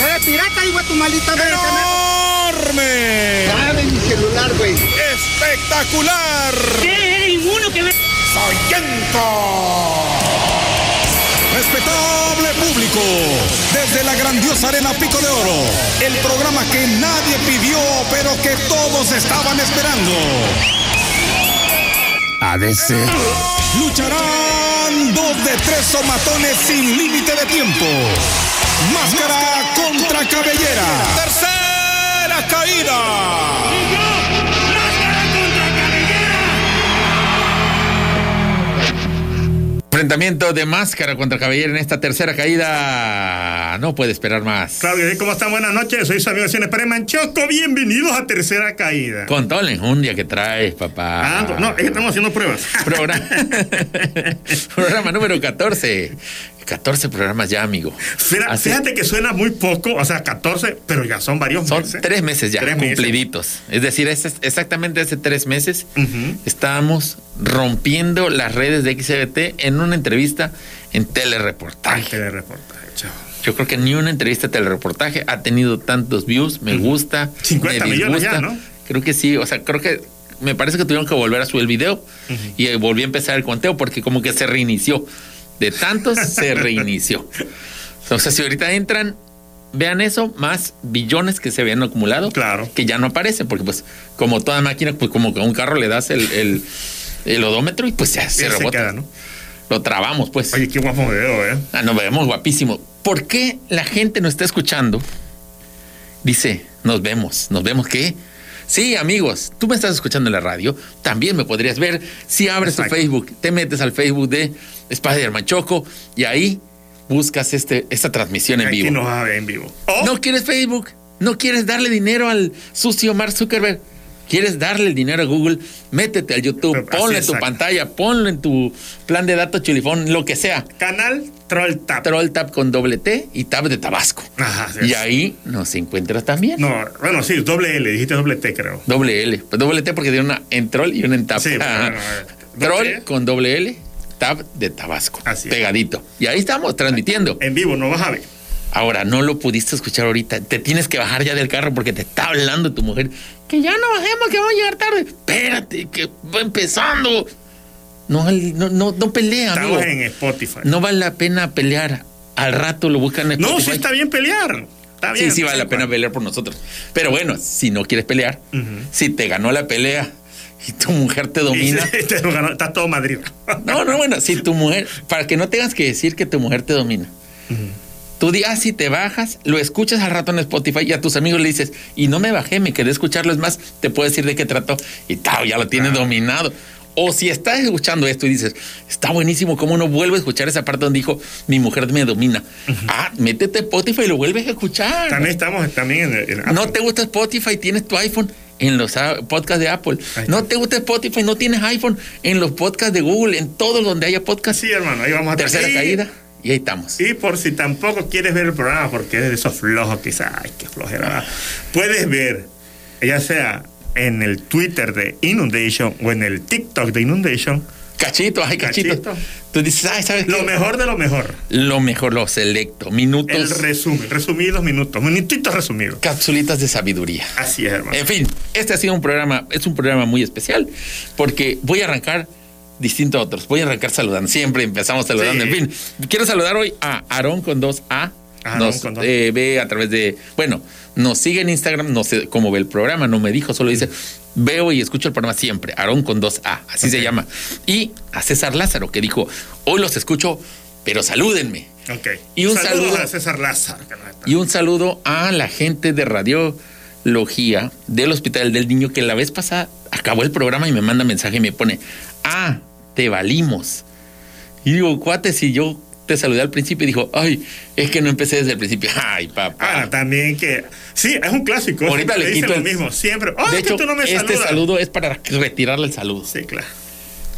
¡Eh, pirata, hijo de tu maldita madre! ¡Enorme! ¡Dame mi celular, güey! ¡Espectacular! ¿Qué? ¿Eres inmuno que me...? ¡Soyento! Respetable público, desde la grandiosa arena Pico de Oro, el programa que nadie pidió, pero que todos estaban esperando. ADC. Lucharán dos de tres somatones sin límite de tiempo. Máscara contra cabellera. Tercera caída. Enfrentamiento de máscara contra cabellera en esta tercera caída. No puede esperar más. Claudio, ¿cómo están? Buenas noches. Soy su amigo Siones Pérez Manchoco. Bienvenidos a Tercera Caída. Con toda la enjundia que traes, papá. Ah, no, es que estamos haciendo pruebas. Programa, programa número 14. 14 programas ya, amigo. Fíjate, Así- fíjate que suena muy poco, o sea, 14, pero ya son varios Son meses. tres meses ya, Tres meses. cumpliditos. Es decir, es exactamente hace tres meses Ujú. estábamos rompiendo las redes de XBT en una entrevista en telereportaje. qué de reportaje, chavo. Yo creo que ni una entrevista de telereportaje ha tenido tantos views. Me gusta. 50 me millones ya, ¿no? Creo que sí. O sea, creo que me parece que tuvieron que volver a subir el video y volví a empezar el conteo porque como que se reinició. De tantos se reinició. O sea, si ahorita entran, vean eso, más billones que se habían acumulado. Claro. Que ya no aparecen, porque pues como toda máquina, pues como que a un carro le das el, el, el odómetro y pues ya se se rebota. queda, ¿no? Lo trabamos, pues. Oye, qué guapo video, ¿eh? Ah, nos vemos guapísimo. ¿Por qué la gente nos está escuchando? Dice, nos vemos, nos vemos qué? Sí, amigos, tú me estás escuchando en la radio, también me podrías ver si abres Exacto. tu Facebook, te metes al Facebook de Spider-Man Choco y ahí buscas este, esta transmisión en Aquí vivo. ver en vivo. No quieres Facebook, no quieres darle dinero al sucio Mark Zuckerberg. ¿Quieres darle el dinero a Google? Métete al YouTube, ponle en tu pantalla, ponlo en tu plan de datos chulifón, lo que sea. canal Troll Tap. Troll Tap con doble T y Tab de Tabasco. Ajá, sí, Y ahí nos encuentras también. No, bueno, sí, doble L, dijiste doble T, creo. Doble L. Pues doble T porque tiene una en Troll y una en Tab. Sí, bueno, Troll con doble L, Tab de Tabasco. Así es. Pegadito. Y ahí estamos transmitiendo. En vivo, no vas a ver. Ahora, no lo pudiste escuchar ahorita. Te tienes que bajar ya del carro porque te está hablando tu mujer. Que ya no bajemos, que vamos a llegar tarde. Espérate, que va empezando. No, no, no, no pelea, amigo. En Spotify. No vale la pena pelear. Al rato lo buscan en No, Spotify. sí está bien pelear. Está bien. Sí, sí vale la pena pelear por nosotros. Pero bueno, si no quieres pelear, si te ganó la pelea y tu mujer te domina. Te ganó, todo Madrid. No, no, bueno, si tu mujer, para que no tengas que decir que tu mujer te domina. Tú di, ah, si te bajas, lo escuchas al rato en Spotify y a tus amigos le dices, y no me bajé, me quedé escucharlo, es más, te puedo decir de qué trató y tal, ya lo tienes dominado. O si estás escuchando esto y dices, está buenísimo, ¿cómo no vuelvo a escuchar esa parte donde dijo, mi mujer me domina? Ah, métete a Spotify y lo vuelves a escuchar. También estamos también en, en No te gusta Spotify, tienes tu iPhone en los podcasts de Apple. No te gusta Spotify, no tienes iPhone en los podcasts de Google, en todos donde haya podcast. Sí, hermano, ahí vamos a Tercera y- caída y ahí estamos. Y por si tampoco quieres ver el programa porque eres de esos flojos, quizás, ay, qué flojera. Puedes ver, ya sea en el Twitter de Inundation o en el TikTok de Inundation, Cachito, ay, cachito. Cachito. Tú dices, ay, ¿sabes lo qué? mejor de lo mejor. Lo mejor, lo selecto. Minutos, El resumen, resumidos minutos, minutitos resumidos. capsulitas de sabiduría. Así es, hermano. En fin, este ha sido un programa, es un programa muy especial porque voy a arrancar distinto a otros. Voy a arrancar saludando. Siempre empezamos saludando. Sí. En fin, quiero saludar hoy a Aarón con dos A. Aarón nos con dos. eh, ve a través de, bueno, nos sigue en Instagram, no sé cómo ve el programa, no me dijo, solo dice, veo y escucho el programa siempre, Aarón con dos A, así se llama. Y a César Lázaro, que dijo, hoy los escucho, pero salúdenme. Ok. Y un Saludos saludo- a César Lázaro. Y un saludo a la gente de radiología del Hospital del Niño que la vez pasada acabó el programa y me manda mensaje y me pone, ah, te valimos. Y digo, cuate, si yo te saludé al principio y dijo, ay, es que no empecé desde el principio. Ay, papá. Ah, también que. Sí, es un clásico. Ahorita le quito lo el- mismo. Siempre. ¡Ay, de que hecho, tú no me este saludas! saludo es para retirarle el saludo. Sí, claro.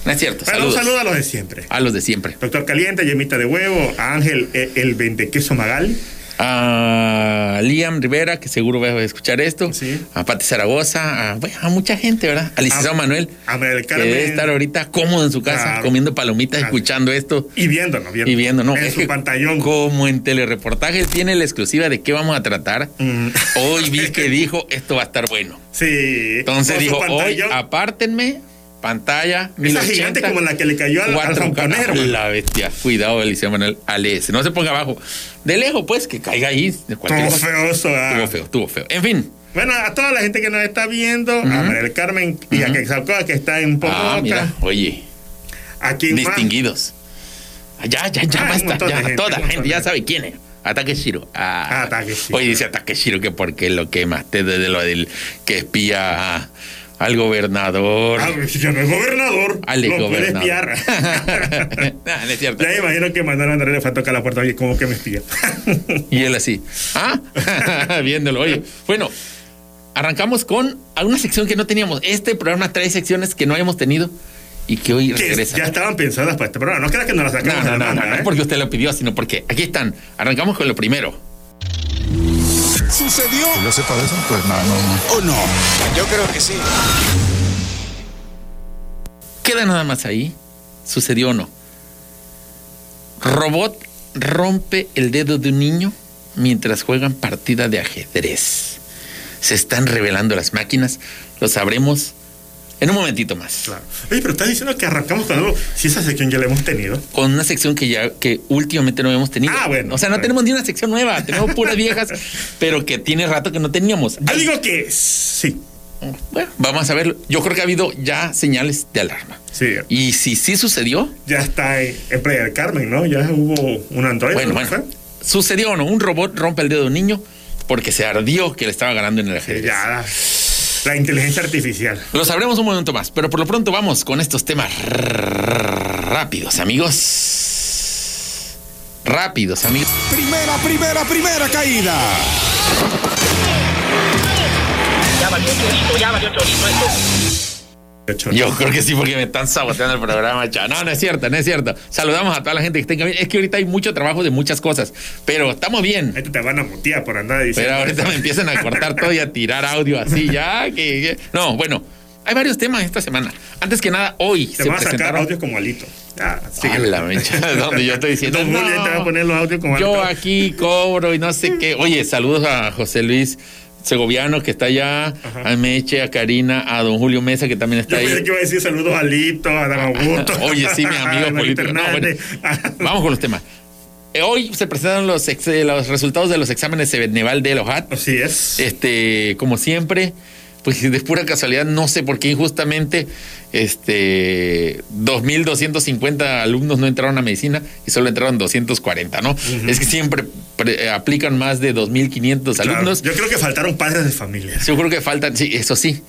No es cierto, Bueno, un saludos saludo a los de siempre. a los de siempre. Doctor Caliente, Yemita de Huevo, a Ángel, eh, el ventequeso Magal. A Liam Rivera, que seguro va a escuchar esto, Sí. a Pati Zaragoza, a, bueno, a mucha gente, ¿verdad? A licenciado Manuel, a del que debe estar ahorita cómodo en su casa, Claro. comiendo palomitas, Claro. escuchando esto Y viéndonos, viendo. y viendo, ¿no? En Es su pantallón. Como en telereportajes tiene la exclusiva de qué vamos a tratar. Mm. Hoy vi que dijo, esto va a estar bueno. Sí. Entonces dijo, hoy apártenme, pantalla, Esa 1080, gigante como la que le cayó al, al 4K. zamponero, hermano. La bestia. Cuidado, Eliseo Manuel Ales. No se ponga abajo. De lejos, pues, que caiga ahí. Estuvo cosa. feoso, ah. Estuvo feo, estuvo feo. En fin. Bueno, a toda la gente que nos está viendo, a María Carmen y a Quetzalcóatl que está en Ah, mira, Popoca, oye, aquí distinguidos. Ah, Ya, ya, ya Ah, basta. Ya, gente, toda la gente ya sabe quién es. Ataque Shiro. Ah, Ah, Takeshiro. Oye, dice Ataque Shiro que porque lo quemaste desde lo del que espía al gobernador. Ah, pues, yo no es gobernador. al lo puede gobernador. espiar. Ah, no es cierto. ya me imagino que mandaron a Andrés le fue a tocar la puerta. Oye, ¿cómo que me espía? Y él así, ah, viéndolo. Oye, bueno, arrancamos con una sección que no teníamos. Este programa trae secciones que no habíamos tenido y que hoy que regresan. ya estaban pensadas para este programa. No creas que nos las No, sacamos no, no, no, manga, no ¿eh? porque usted lo pidió, sino porque aquí están. Arrancamos con lo primero. ¿Sucedió Yo sepa de eso, pues no, no, no. o no? Yo creo que sí. Queda nada más ahí. ¿Sucedió o no? Robot rompe el dedo de un niño mientras juegan partida de ajedrez. Se están revelando las máquinas. Lo sabremos en un momentito más. Claro. Oye, pero estás diciendo que arrancamos con algo. Si esa sección ya la hemos tenido. Con una sección que ya que últimamente no habíamos tenido. Ah, bueno. O sea, no Bueno. tenemos ni una sección nueva, tenemos puras viejas, pero que tiene rato que no teníamos. Yo digo que sí. Bueno, vamos a verlo. Yo creo que ha habido ya señales de alarma. Sí. Y si sí sucedió, Ya está en, en Playa del Carmen, ¿no? Ya hubo un Android. Bueno, ¿no? bueno. ¿Sucedió o no? Un robot rompe el dedo de un niño porque se ardió que le estaba ganando en el ajedrez. ya. La inteligencia artificial. Lo sabremos un momento más, pero por lo pronto vamos con estos temas rápidos, amigos. Rápidos, amigos. Primera, primera, primera caída. Ya valió chorito, ya valió chorito esto. Yo creo que sí, porque me están saboteando el programa. No, no es cierto, no es cierto. Saludamos a toda la gente que está en camino. Es que ahorita hay mucho trabajo de muchas cosas, pero estamos bien. Ahí te van a mutear por andar diciendo. Pero ahorita eso. me empiezan a cortar todo y a tirar audio así, ya. Que, que- No, bueno, hay varios temas esta semana. Antes que nada, hoy Te se van a sacar presentaron. audios como alito. Ah, sí. A la mecha, donde yo estoy diciendo. Julio "No, te va a poner los audios como Yo alito. aquí cobro y no sé qué. Oye, saludos a José Luis Segoviano, que está allá, a Meche, a Karina, a don Julio Mesa, que también está Yo ahí. a decir saludos a Lito, a Dan Augusto. Oye, sí, mi amigo a Marito político. No, bueno, vamos con los temas. Eh, Hoy se presentaron los, ex- eh, los resultados de los exámenes Ceneval de Lojat. Así es. Este, como siempre, pues de pura casualidad, no sé por qué injustamente, este, 2.250 alumnos no entraron a medicina y solo entraron 240, ¿no? Es que siempre pre- aplican más de 2.500 Claro. alumnos. Yo creo que faltaron padres de familia. Yo creo que faltan, sí, eso sí.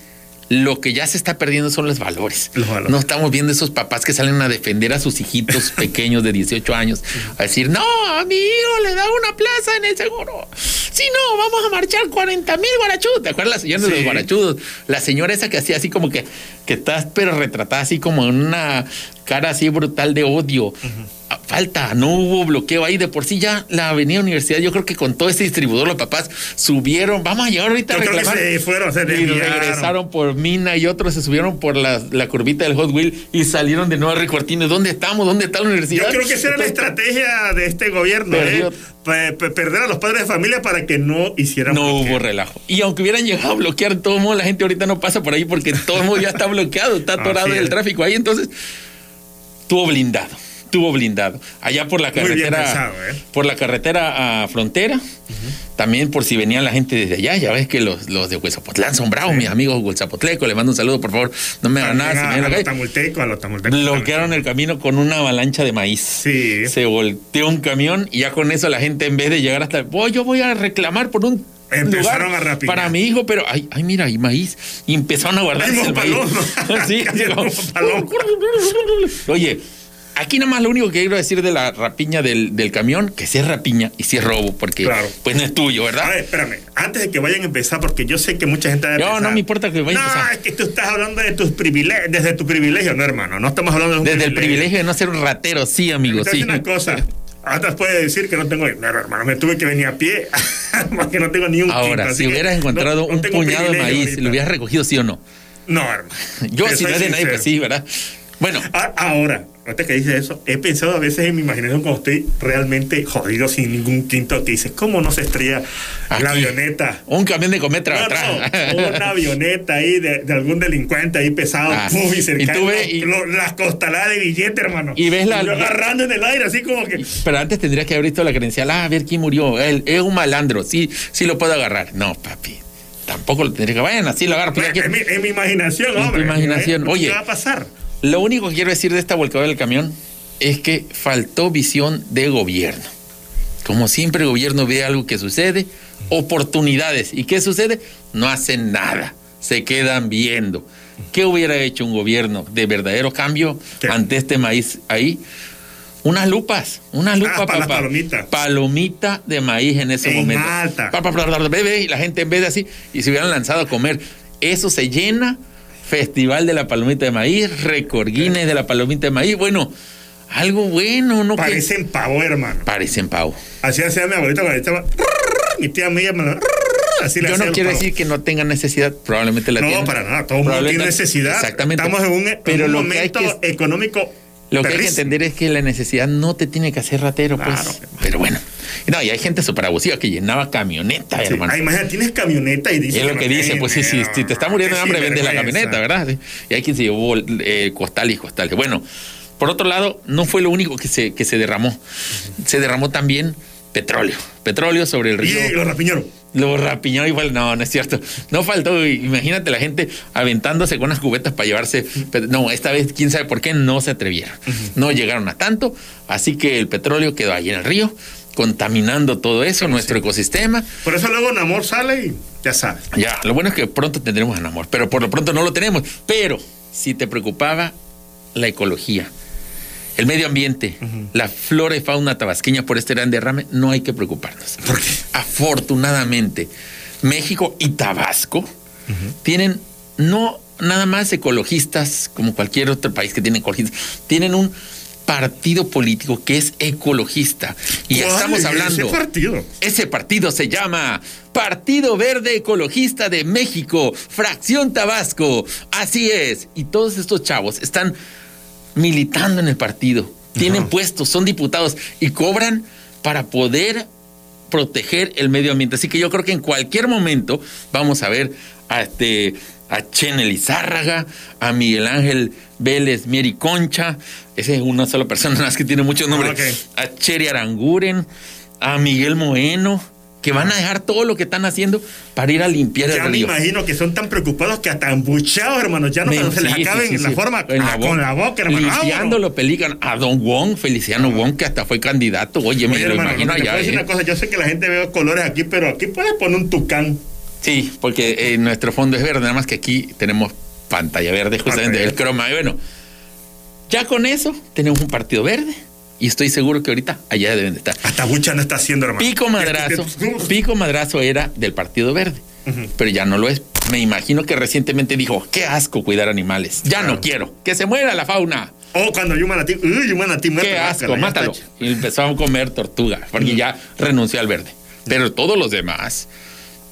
Lo que ya se está perdiendo son los valores. Los valores. No estamos viendo esos papás que salen a defender a sus hijitos pequeños de 18 años, a decir, no, a mi hijo le da una plaza en el seguro. Si no, vamos a marchar 40 mil guarachudos. ¿Te acuerdas la señora de los guarachudos? La señora esa que hacía así como que, que estás pero retratada así como en una cara así brutal de odio. Falta, no hubo bloqueo ahí. De por sí ya la Avenida Universidad, yo creo que con todo este distribuidor los papás subieron. Vamos a llegar ahorita Yo a creo que se fueron, se Y regresaron por Mina y otros se subieron por la, la curvita del Hot Wheel y salieron de nuevo a Recortines. ¿Dónde estamos? ¿Dónde está la universidad? Yo creo que esa era la estrategia de este gobierno, Perdió. ¿eh? Pe- pe- perder a los padres de familia para que no hicieran No bloqueo. hubo relajo. Y aunque hubieran llegado a bloquear, todo modo, la gente ahorita no pasa por ahí porque todo modo ya está bloqueado, está atorado el tráfico ahí. Entonces, tuvo blindado, tuvo blindado. Allá por la carretera, pensado, ¿eh? por la carretera a frontera, también por si venía la gente desde allá. Ya ves que los, los de Huezapotlán son bravos, mis amigos Huezapotleco. Les mando un saludo, por favor. No me hagan nada. si me a, a los tamultecos, a los tamultecos. Bloquearon el camino con una avalancha de maíz. Sí. Se volteó un camión y ya con eso la gente en vez de llegar hasta... "Oh, yo voy a reclamar por un Empezaron lugar a para mi hijo, pero ay, ay, mira, hay maíz. Y empezaron a guardar el maíz. Sí. Oye, aquí nada más lo único que quiero decir de la rapiña del, del camión, que sí es rapiña y sí es robo, porque Claro. pues no es tuyo, A ¿verdad? ver, espérame. Antes de que vayan a empezar, porque yo sé que mucha gente va a No, empezar. no me importa que vayan a No, empezar. es que tú estás hablando de tus privilegios, desde tu privilegio, no, hermano. No estamos hablando de un Desde el privilegio de no ser un ratero, sí, amigo, a sí. decir una cosa. Otras puede decir que no tengo dinero, hermano. Me tuve que venir a pie porque no tengo ni un Ahora, quinto, si hubieras no- encontrado no un puñado de maíz, ahorita. ¿lo hubieras recogido sí o no? No, hermano. Yo, si no es de nadie, pues sí, ¿verdad? Bueno, A- Ahora, ahorita que dice eso, he pensado a veces en mi imaginación cuando estoy realmente jodido sin ningún quinto que dice, ¿cómo no se estrella aquí, la avioneta? Un camión de cometra No, atrás. no, una avioneta ahí de, de algún delincuente ahí pesado, Ah, puf, y y cerca tú ves y- las costaladas de billete, hermano. Y ves la- yo agarrando en el aire, así como que. Pero antes tendrías que haber visto la credencial. Ah, a ver quién murió. Él es un malandro. Sí, sí lo puedo agarrar. No, papi. Tampoco lo tendría que. Vayan, así lo agarro. pues, En en mi imaginación, En tu hombre. imaginación. ¿Qué Oye. va a pasar? Lo único que quiero decir de esta volcadura del camión es que faltó visión de gobierno. Como siempre el gobierno ve algo que sucede, oportunidades. ¿Y qué sucede? No hacen nada. Se quedan viendo. ¿Qué hubiera hecho un gobierno de verdadero cambio ¿Qué? ante este maíz ahí? Unas lupas, una lupa, Ah, para papá. palomitas. Palomita de maíz en ese En momento. alta. Pa, pa, pa, pa, bebé, y la gente en vez de así, y se hubieran lanzado a comer. Eso se llena. Festival de la palomita de maíz, récord Guinness de la palomita de maíz. Bueno, algo bueno, ¿no? Parecen pavo, hermano. Parecen pavo. Así hacía mi abuelita cuando estaba. Mi tía mía me lo. Así Yo no quiero decir que no tengan necesidad, probablemente la No, tienen. para nada. Todo el mundo tiene necesidad. Exactamente. Estamos en un, en Pero un lo que hay momento que económico. Lo que hay que entender es que la necesidad no te tiene que hacer ratero, pues. Claro. Pero bueno. No, y hay gente súper abusiva que llenaba camioneta, Sí. hermano. Ah, imagínate, tienes camioneta y dices. es lo que dice, pues sí, sí, tiene, si te está muriendo de hambre, vendes la camioneta, ¿verdad? Y hay quien se llevó eh, costales y costales. Bueno, por otro lado, no fue lo único que se, que se derramó. Se derramó también petróleo. Petróleo sobre el río. Y los rapiñeros. Lo rapiñó igual, no, no es cierto. No faltó, imagínate la gente aventándose con unas cubetas para llevarse. No, esta vez, quién sabe por qué, no se atrevieron. No llegaron a tanto, así que el petróleo quedó ahí en el río, contaminando todo eso, nuestro ecosistema. Por eso luego Namor sale y ya sabes. Ya, lo bueno es que pronto tendremos a amor, pero por lo pronto no lo tenemos. Pero si te preocupaba la ecología, el medio ambiente, la flora y fauna tabasqueña por este gran derrame, no hay que preocuparnos. ¿Por qué? Afortunadamente, México y Tabasco tienen no nada más ecologistas como cualquier otro país que tiene ecologistas, tienen un partido político que es ecologista. Y ¿Cuál estamos es hablando. Ese partido. Ese partido se llama Partido Verde Ecologista de México, Fracción Tabasco. Así es. Y todos estos chavos están militando en el partido. Tienen Ajá. puestos, son diputados y cobran para poder proteger el medio ambiente. Así que yo creo que en cualquier momento vamos a ver a este a Chenel Izárraga, a Miguel Ángel Vélez Mieri Concha, esa es una sola persona más que tiene muchos nombres, ok. a Cheri Aranguren, a Miguel Moeno, que van a dejar todo lo que están haciendo para ir a limpiar el Ya me río. imagino que son tan preocupados que hasta embuchados, hermano. Ya no Me- se les sí, acaben sí, sí, la forma En ah, con la boca, hermano. Limpiando lo pelican a Don Wong, Feliciano Wong, que hasta fue candidato. Oye, me Oye, lo hermano, imagino te allá. decir ¿eh? una cosa. Yo sé que la gente ve colores aquí, pero aquí puedes poner un tucán. Sí, porque eh, nuestro fondo es verde, nada más que aquí tenemos pantalla verde, justamente Pantalla. el croma. Y bueno, ya con eso tenemos un partido verde y estoy seguro que ahorita allá deben de estar. Hasta bucha no está haciendo, hermano. Pico Madrazo, Pico Madrazo era del Partido Verde, pero ya no lo es. Me imagino que recientemente dijo, qué asco cuidar animales, ya Claro. no quiero, que se muera la fauna. O cuando hay un manatí, uy, manatí muerto. Qué asco, mátalo. Y empezó a comer tortuga, porque ya renunció al verde. Pero todos los demás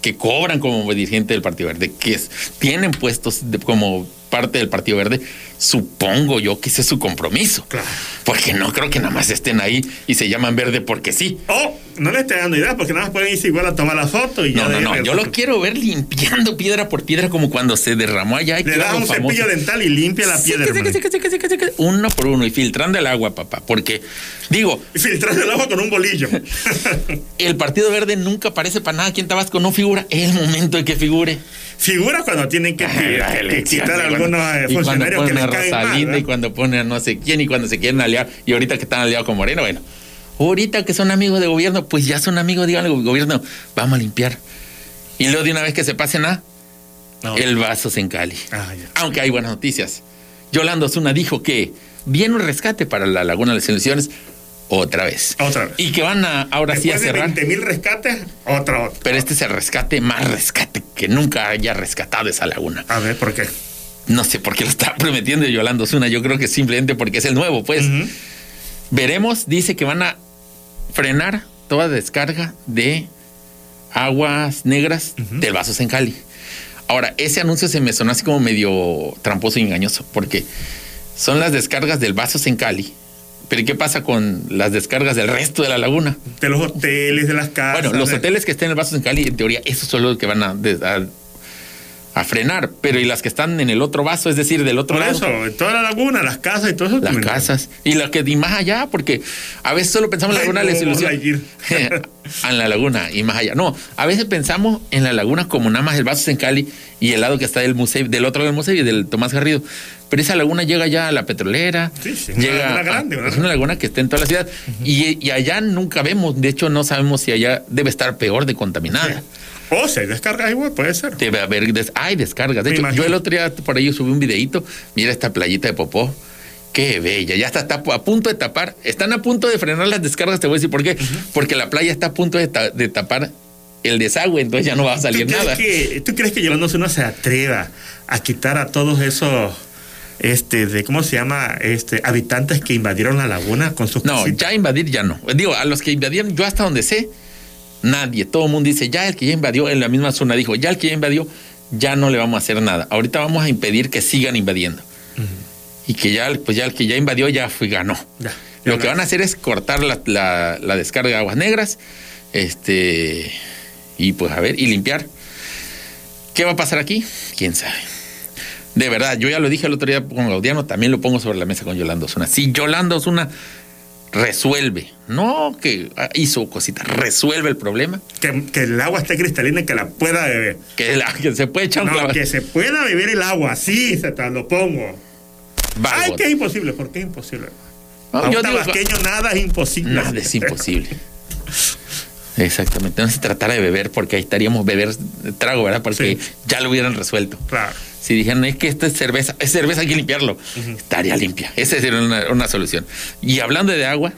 que cobran como dirigente del Partido Verde, que es- tienen puestos de- como parte del Partido Verde, supongo yo que ese es su compromiso. Claro. Porque no creo que nada más estén ahí y se llaman verde porque sí. O no le esté dando idea, porque nada más pueden irse igual a tomar la foto y ya No, de no, no. Yo lo quiero ver limpiando piedra por piedra como cuando se derramó allá. y Le das un famoso. cepillo dental y limpia la piedra, Sí, que sí, que sí, que sí, que sí, que sí, que sí. Uno por uno y filtrando el agua, papá. Porque, digo, Y filtrando el agua con un bolillo. el Partido Verde nunca aparece para nada aquí en Tabasco, no figura. Es el momento de que figure. Figura cuando tienen que, elecciones, quitar algunos eh, funcionarios que les. Rosalinda y cuando ponen a no sé quién y cuando se quieren aliar y ahorita que están aliados con Moreno, bueno, ahorita que son amigos de gobierno, pues ya son amigos, al gobierno, vamos a limpiar. Y luego de una vez que se pasen a No. el vaso en Cali. Ah. Aunque hay buenas noticias. Yolanda Osuna dijo que viene un rescate para la Laguna de las Ilusiones otra vez. Otra vez. Y que van a ahora sí a Después de cerrar. 20 mil rescates, otra, otra. Pero este es el rescate más rescate que nunca haya rescatado esa laguna. A ver, ¿por qué? No sé por qué lo está prometiendo Yolanda Osuna. Yo creo que simplemente porque es el nuevo, pues. Veremos, dice que van a frenar toda descarga de aguas negras del Vasos en Cali. Ahora, ese anuncio se me sonó así como medio tramposo y engañoso, porque son las descargas del Vasos en Cali. Pero ¿y ¿qué pasa con las descargas del resto de la laguna? De los hoteles, de las casas. Bueno, los de- hoteles que estén en el Vasos en Cali, en teoría, esos son los que van a, a- a frenar. Pero ¿y las que están en el otro vaso? Es decir, del otro Por lado. eso, en toda la laguna, las casas y todo eso. Las casas. Y la que y más allá, porque a veces solo pensamos en la laguna de la no, desilusión. en la laguna y más allá. No, a veces pensamos en la laguna como nada más el vaso en Cali y el lado que está del museo, del otro lado del museo y del Tomás Garrido. Pero esa laguna llega ya a la petrolera. Sí, sí, una llega laguna a- grande, una- es una laguna que está en toda la ciudad. y, y allá nunca vemos, de hecho no sabemos si allá debe estar peor de contaminada. O se descarga igual, puede ser. Debe haber, des- hay descargas. De Me hecho, imagino. yo el otro día por ahí subí un videito. Mira esta playita de Popó. Qué bella. Ya está, está a punto de tapar. Están a punto de frenar las descargas. Te voy a decir por qué. Porque la playa está a punto de, ta- de tapar el desagüe. Entonces ya no va a salir ¿Tú crees nada. Que, ¿Tú crees que llevándose uno se atreva a quitar a todos esos, este, de cómo se llama, este, habitantes que invadieron la laguna con sus No, casitas? ya invadir ya no. Digo, a los que invadieron, yo hasta donde sé, nadie. Todo el mundo dice, ya el que ya invadió, en la misma zona dijo, ya el que ya invadió, ya no le vamos a hacer nada. Ahorita vamos a impedir que sigan invadiendo. Y que ya, pues ya el que ya invadió ya fue, ganó. Ya, Lo que van a hacer es cortar la, la- la descarga de aguas negras, este, y pues a ver, y limpiar. ¿Qué va a pasar aquí? ¿Quién sabe? De verdad, yo ya lo dije el otro día con Gaudiano, también lo pongo sobre la mesa con Yolanda Osuna. Si Yolanda Osuna resuelve, no que ah, hizo cositas, resuelve el problema, Que, que el agua esté cristalina y que la pueda beber. que, la- que se puede echar un No, que se pueda beber el agua, sí, se te lo pongo. Ay, que es imposible, ¿por qué es imposible? No, yo digo- nada es imposible. Nada es imposible. Exactamente, no se tratara de beber porque ahí estaríamos beber trago, ¿verdad? Porque Sí. ya lo hubieran resuelto. Claro. Si dijeran, es que esta es cerveza, es cerveza, hay que limpiarlo, estaría limpia. Esa sería una, una solución. Y hablando de agua,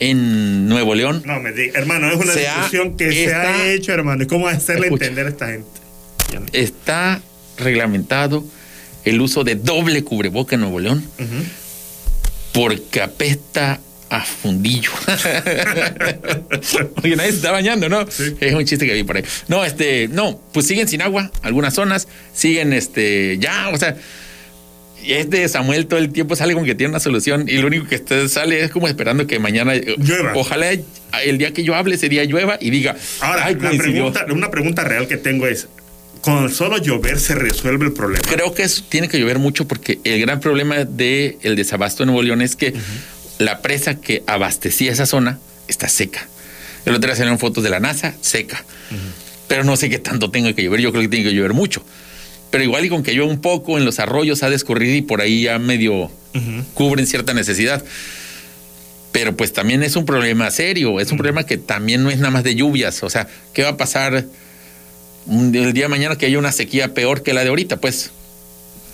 en Nuevo León, No, me diga, hermano, es una ha- discusión que se ha hecho, hermano. ¿Y cómo hacerle Escucha. entender a esta gente? está reglamentado el uso de doble cubreboca en Nuevo León porque apesta a fundillo. Oye, nadie se está bañando, ¿no? Es un chiste que vi por ahí. No, este, no, pues siguen sin agua, algunas zonas, siguen, este, ya, o sea, este Samuel todo el tiempo sale con que tiene una solución y lo único que este sale es como esperando que mañana eh, Llueva. Ojalá el día que yo hable ese día llueva y diga, Ahora, "Ay, la coincidió". pregunta, una pregunta real que tengo es: ¿con solo llover se resuelve el problema? Creo que eso tiene que llover mucho porque el gran problema del el desabasto en Nuevo León es que la presa que abastecía esa zona está seca. El otro día salieron fotos de la NASA, seca. Pero no sé qué tanto tenga que llover. Yo creo que tiene que llover mucho. Pero igual y con que llueva un poco en los arroyos ha de escurrir y por ahí ya medio cubren cierta necesidad. Pero pues también es un problema serio, es un problema que también no es nada más de lluvias. O sea, ¿qué va a pasar el día de mañana que haya una sequía peor que la de ahorita? Pues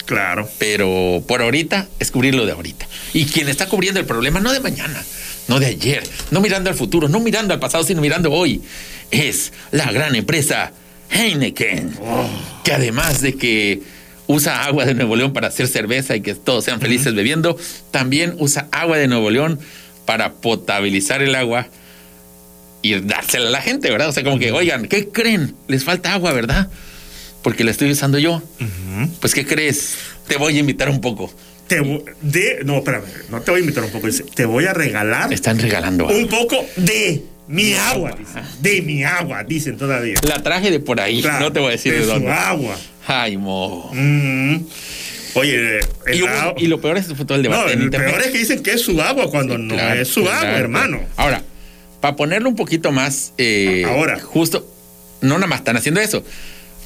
Claro. pero por ahorita es cubrirlo de ahorita. Y quien está cubriendo el problema no de mañana, no de ayer, no mirando al futuro, no mirando al pasado, sino mirando hoy, es la gran empresa Heineken, que además de que usa agua de Nuevo León para hacer cerveza y que todos sean felices bebiendo, también usa agua de Nuevo León para potabilizar el agua y dársela a la gente, ¿verdad? O sea, como que, oigan, ¿qué creen? Les falta agua, ¿verdad? Porque la estoy usando yo. Pues, ¿qué crees? Te voy a invitar un poco. Te de, no, espérame, no te voy a invitar un poco. dice, te voy a regalar están regalando agua. un poco de mi agua, dicen. De mi agua, dicen todavía. La traje de por ahí, Claro, no te voy a decir de, su dónde. agua. Ay, mo. Mm. Oye, el Y, agua- y lo peor es que fue todo el debate No, internet. peor es que dicen que es su agua cuando no Claro, es su claro, agua, hermano. Ahora, para ponerlo un poquito más. eh, Ahora. Justo, no nada más están haciendo eso.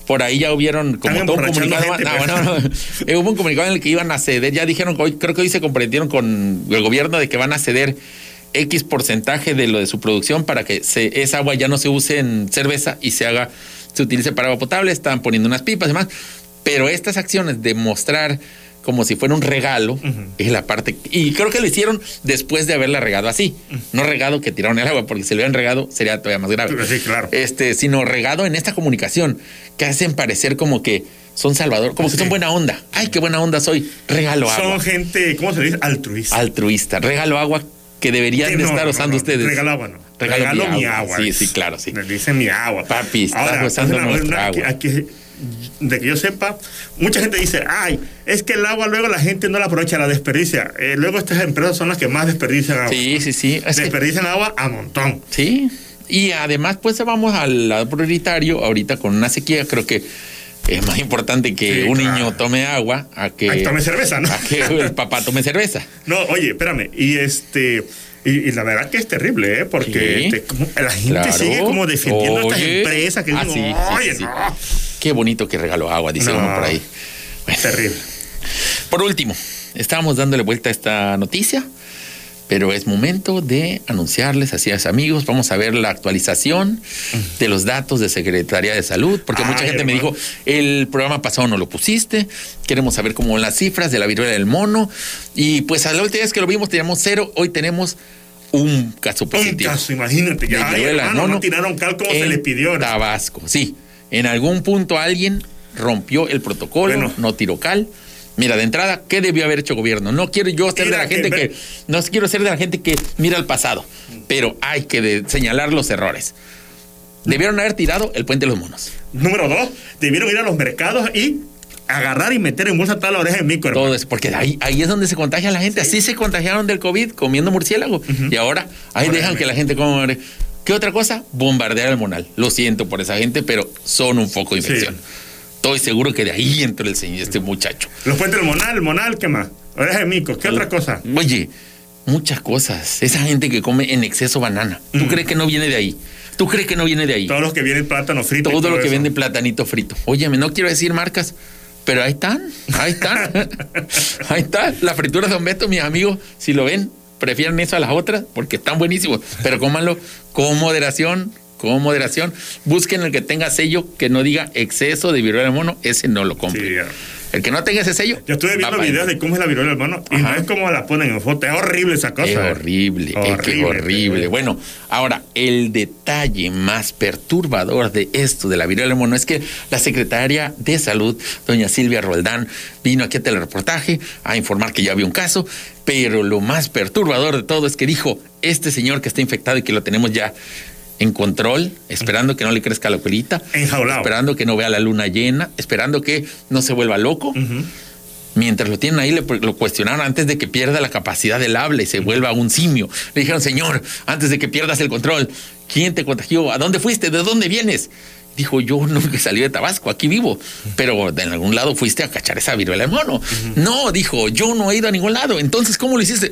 Por ahí ya hubieron como todo un comunicado. gente, no, no, no. Eh, hubo un comunicado en el que iban a ceder. Ya dijeron que hoy, creo que hoy se comprometieron con el gobierno de que van a ceder X porcentaje de lo de su producción para que se, esa agua ya no se use en cerveza y se haga, se utilice para agua potable. Están poniendo unas pipas y demás. Pero estas acciones de mostrar como si fuera un regalo es la parte. Y creo que lo hicieron después de haberla regado así. No regado que tiraron el agua, porque si lo hubieran regado sería todavía más grave. Sí, claro. Este, sino regado en esta comunicación que hacen parecer como que son salvador, como que son buena onda. Ay, qué buena onda soy. Regalo agua Son gente, ¿cómo se dice? Altruista. altruista. Regalo agua que deberían Sí, de no, estar usando no, ustedes. Regalo agua, no. Regalo Regalo, mi mi agua. agua. Sí, sí, claro, sí. Me dice mi agua. Papi, estás usando nuestra una- aquí- agua. aquí- de que yo sepa, mucha gente dice, ay, es que el agua luego la gente no la aprovecha, la desperdicia. Eh, luego estas empresas son las que más desperdician agua. Sí, sí, sí. Es que- Desperdician agua a montón. Sí, y además pues vamos al lado prioritario, ahorita con una sequía creo que es más importante que Sí, un claro. niño tome agua a que, Ay, tome cerveza, ¿no? a que el papá tome cerveza. No, oye, espérame. Y este. Y, y la verdad que es terrible, ¿eh? Porque Sí. este, la gente Claro. sigue como defendiendo a estas Oye. empresas que Ah, dicen, sí, sí, oye, no. Qué bonito que regaló agua, dice No. uno por ahí. Bueno, Terrible. por último, estábamos dándole vuelta a esta noticia, pero es momento de anunciarles, así es amigos, vamos a ver la actualización de los datos de Secretaría de Salud, porque mucha Ay, gente me dijo, el programa pasado no lo pusiste, queremos saber cómo van las cifras de la viruela del mono, y pues a la última vez que lo vimos teníamos cero, hoy tenemos un caso Un positivo. caso, imagínate. Ya, ay, viruela hermano, mono no tiraron cal como se les pidió. ¿no? Tabasco, sí. En algún punto alguien rompió el protocolo, Bueno. no tiró cal. Mira, de entrada, ¿qué debió haber hecho gobierno? No quiero yo ser de la gente que- que, no quiero ser de la gente que mira al pasado, pero hay que de- señalar los errores. Debieron haber tirado el puente de los monos. Número dos, debieron ir a los mercados y agarrar y meter en bolsa toda la oreja de mico, hermano. Todo eso, porque ahí, ahí es donde se contagia la gente. Así se contagiaron del COVID comiendo murciélago. Y ahora ahí Ahora, dejan que la gente coma. ¿Qué otra cosa? Bombardear el monal. Lo siento por esa gente, pero son un foco de Sí. infección. Estoy seguro que de ahí entró el señor, este muchacho. Los puentes del monal, el monal, ¿qué más? Oreja de mico, ¿qué otra cosa? Oye, muchas cosas. Esa gente que come en exceso banana. ¿Tú Mm. crees que no viene de ahí? ¿Tú crees que no viene de ahí? Todos los que vienen plátano frito. y Todo lo que eso. vende platanito frito. Óyeme, no quiero decir marcas, pero ahí están, ahí están. ahí está. La fritura de Don Beto, mis amigos, si lo ven, prefieren eso a las otras porque están buenísimos. Pero cómanlo con moderación, con moderación. Busquen el que tenga sello que no diga exceso de viruela mono, ese no lo compren. Sí. El que no tenga ese sello. Yo estuve viendo videos de cómo es la viruela del mono y no es como la ponen en foto. Es horrible esa cosa. Es ¿eh? horrible, es que horrible. Bueno, ahora, el detalle más perturbador de esto de la viruela del mono es que la secretaria de Salud, doña Silvia Roldán, vino aquí a telereportaje a informar que ya había un caso, pero lo más perturbador de todo es que dijo, este señor que está infectado y que lo tenemos ya en control, esperando que no le crezca la colita, Enjaulado. esperando que no vea la luna llena, esperando que no se vuelva loco. Mientras lo tienen ahí, le, lo cuestionaron antes de que pierda la capacidad del habla y se vuelva un simio. Le dijeron, señor, antes de que pierdas el control, ¿quién te contagió? ¿A dónde fuiste? ¿De dónde vienes? Dijo, yo nunca salí de Tabasco, aquí vivo, pero en algún lado fuiste a cachar esa viruela de mono. No, dijo, yo no he ido a ningún lado. Entonces, ¿cómo lo hiciste?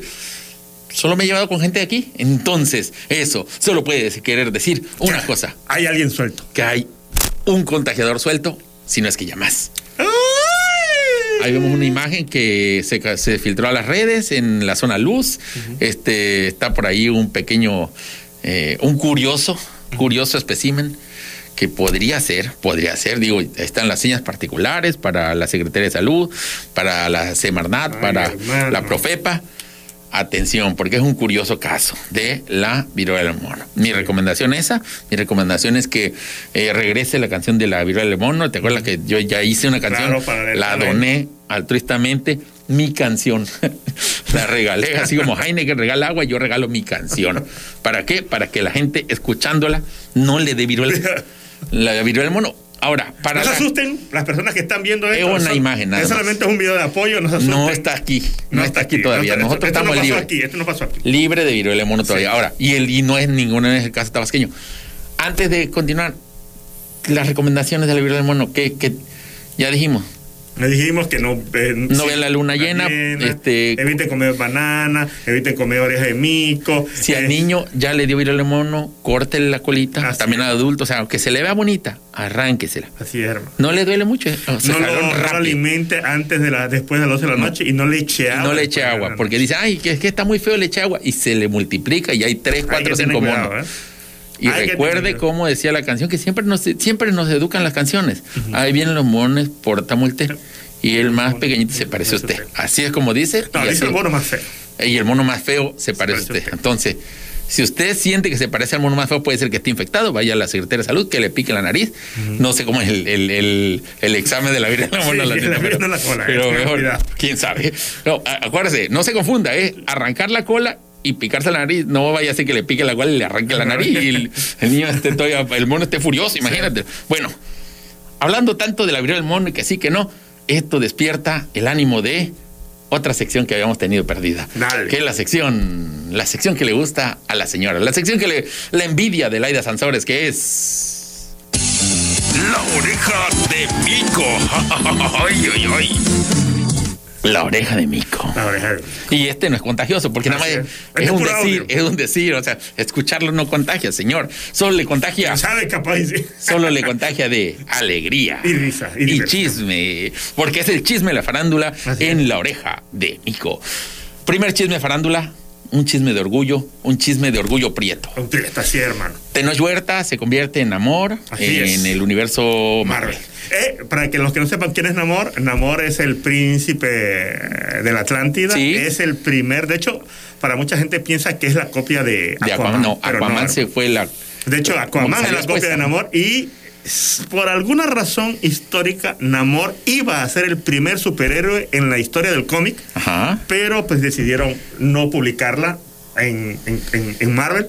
Solo me he llevado con gente de aquí. Entonces, eso solo puede querer decir una cosa, Hay alguien suelto. que hay un contagiador suelto, si no es que ya más. Ahí vemos una imagen que se, filtró a las redes en la zona luz. Este está por ahí un pequeño, eh, un curioso, curioso espécimen que podría ser, podría ser, digo, están las señas particulares para la Secretaría de Salud, para la Semarnat, Ay, para hermano. la Profepa. Atención, porque es un curioso caso de la viruela del mono. Mi recomendación esa, mi recomendación es que eh, regrese la canción de la viruela del mono. ¿Te acuerdas que yo ya hice una canción? Claro, la doné altruistamente, mi canción. la regalé, así como Heineken regala agua, yo regalo mi canción. ¿Para qué? Para que la gente escuchándola no le dé viruela, la viruela del mono. Ahora, para No se la- asusten las personas que están viendo esto. una Son- imagen nada Es solamente un video de apoyo, no se asusten. no está aquí, no, está aquí todavía. no está- Nosotros esto estamos no pasó libres. aquí, esto no pasó aquí. libre de viruela mono todavía. Ahora, y, el, y no es ninguno en el caso tabasqueño. Antes de continuar, las recomendaciones de la viruela del mono, que, que ya dijimos, Le dijimos que no, eh, No vean la luna llena, este- eviten comer banana, eviten comer oreja de mico. si al eh, niño ya le dio viruela del mono, córtele la colita, también al adulto, o sea, aunque se le vea bonita, arránquesela. Así es, hermano. No le duele mucho, eh, o sea, no lo, no lo alimente antes de la, después de las 12 de la noche y no le eche agua. no le eche agua, porque dice, ay, que es que está muy feo, le eche agua, y se le multiplica y hay tres, Hay cuatro, que tener cinco cuidado, monos. ¿eh? Y recuerde cómo decía la canción, que siempre nos, siempre nos educan las canciones. Ahí vienen los monos por Tamulte. Y el más pequeñito se parece a usted. Así es como dice. No, y, dice así- el mono más feo. y el mono más feo se parece a parece a usted. Entonces, si usted siente que se parece al mono más feo, puede ser que esté infectado. Vaya a la Secretaría de Salud, que le pique la nariz. No sé cómo es el, el, el- el examen de la mono. Sí, la pero, en la cola, pero eh, mejor, quién sabe. No, acuérdese, no se confunda, es arrancar la cola y picarse la nariz. No vaya a ser que le pique la cual y le arranque la nariz y el, el niño esté todavía, el mono esté furioso, imagínate. Bueno, hablando tanto de la viruela del mono y que sí que no, esto despierta el ánimo de otra sección que habíamos tenido perdida. Dale. Que es la sección, la sección que le gusta a la señora, la sección que le, la envidia de Laida Sansores, que es. La oreja de Mico. ay, ay, ay. La oreja de Mico. La oreja de- Y este no es contagioso, porque nada más es, es. es un decir, audio. es un decir, o sea, escucharlo no contagia, señor. Solo le contagia, ¿Sabe capaz? Solo le contagia de alegría Y risa, y chisme, porque es el chisme de la farándula Así en es. la oreja de Mico. Primer chisme de farándula, un chisme de orgullo, un chisme de orgullo prieto. Un está así, hermano. Tenoch Huerta se convierte en amor Así en es. el universo Marvel. Marvel. Eh, para que los que no sepan quién es Namor, Namor es el príncipe de la Atlántida. Sí. Es el primer, de hecho, para mucha gente piensa que es la copia de De Aquaman, no, Aquaman se fue la. De hecho, Aquaman es la copia de Namor y por alguna razón histórica, Namor iba a ser el primer superhéroe en la historia del cómic, pero pues decidieron no publicarla en, en- en- en Marvel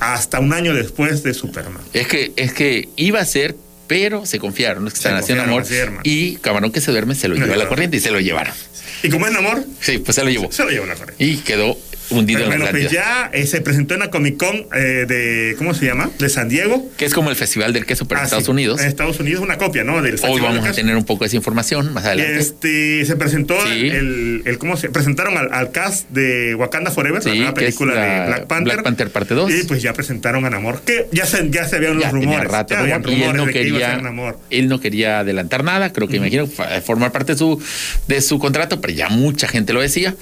hasta un año después de Superman. Es que, es que iba a ser, pero se confiaron, los que Se están haciendo confiaron, amor. así, hermano. y Camarón que se duerme se lo No, llevó a la corriente y se lo llevaron. Y como es Namor, Sí, pues se lo llevó. se lo llevó la corriente. Y quedó hundido Pero en la bueno, pues ya eh, se presentó en la Comic Con eh, de, ¿cómo se llama? De San Diego. Que es como el Festival del Queso, en Ah, Estados sí, Unidos. En Estados Unidos, una copia, ¿no? Del Hoy vamos de a tener un poco de esa información más adelante. Este, se presentó Sí. el, el- ¿cómo se? Presentaron al, al cast de Wakanda Forever, Sí, la nueva película la de Black Panther. Black Panther parte dos. Y pues ya presentaron a Namor, que ya se, ya se habían los rumores. rato ya habían rumor, y él rumores no de que iba a quería ser Namor. él no quería adelantar nada creo que imagino fa- formar parte de su de su contrato pero ya mucha gente lo decía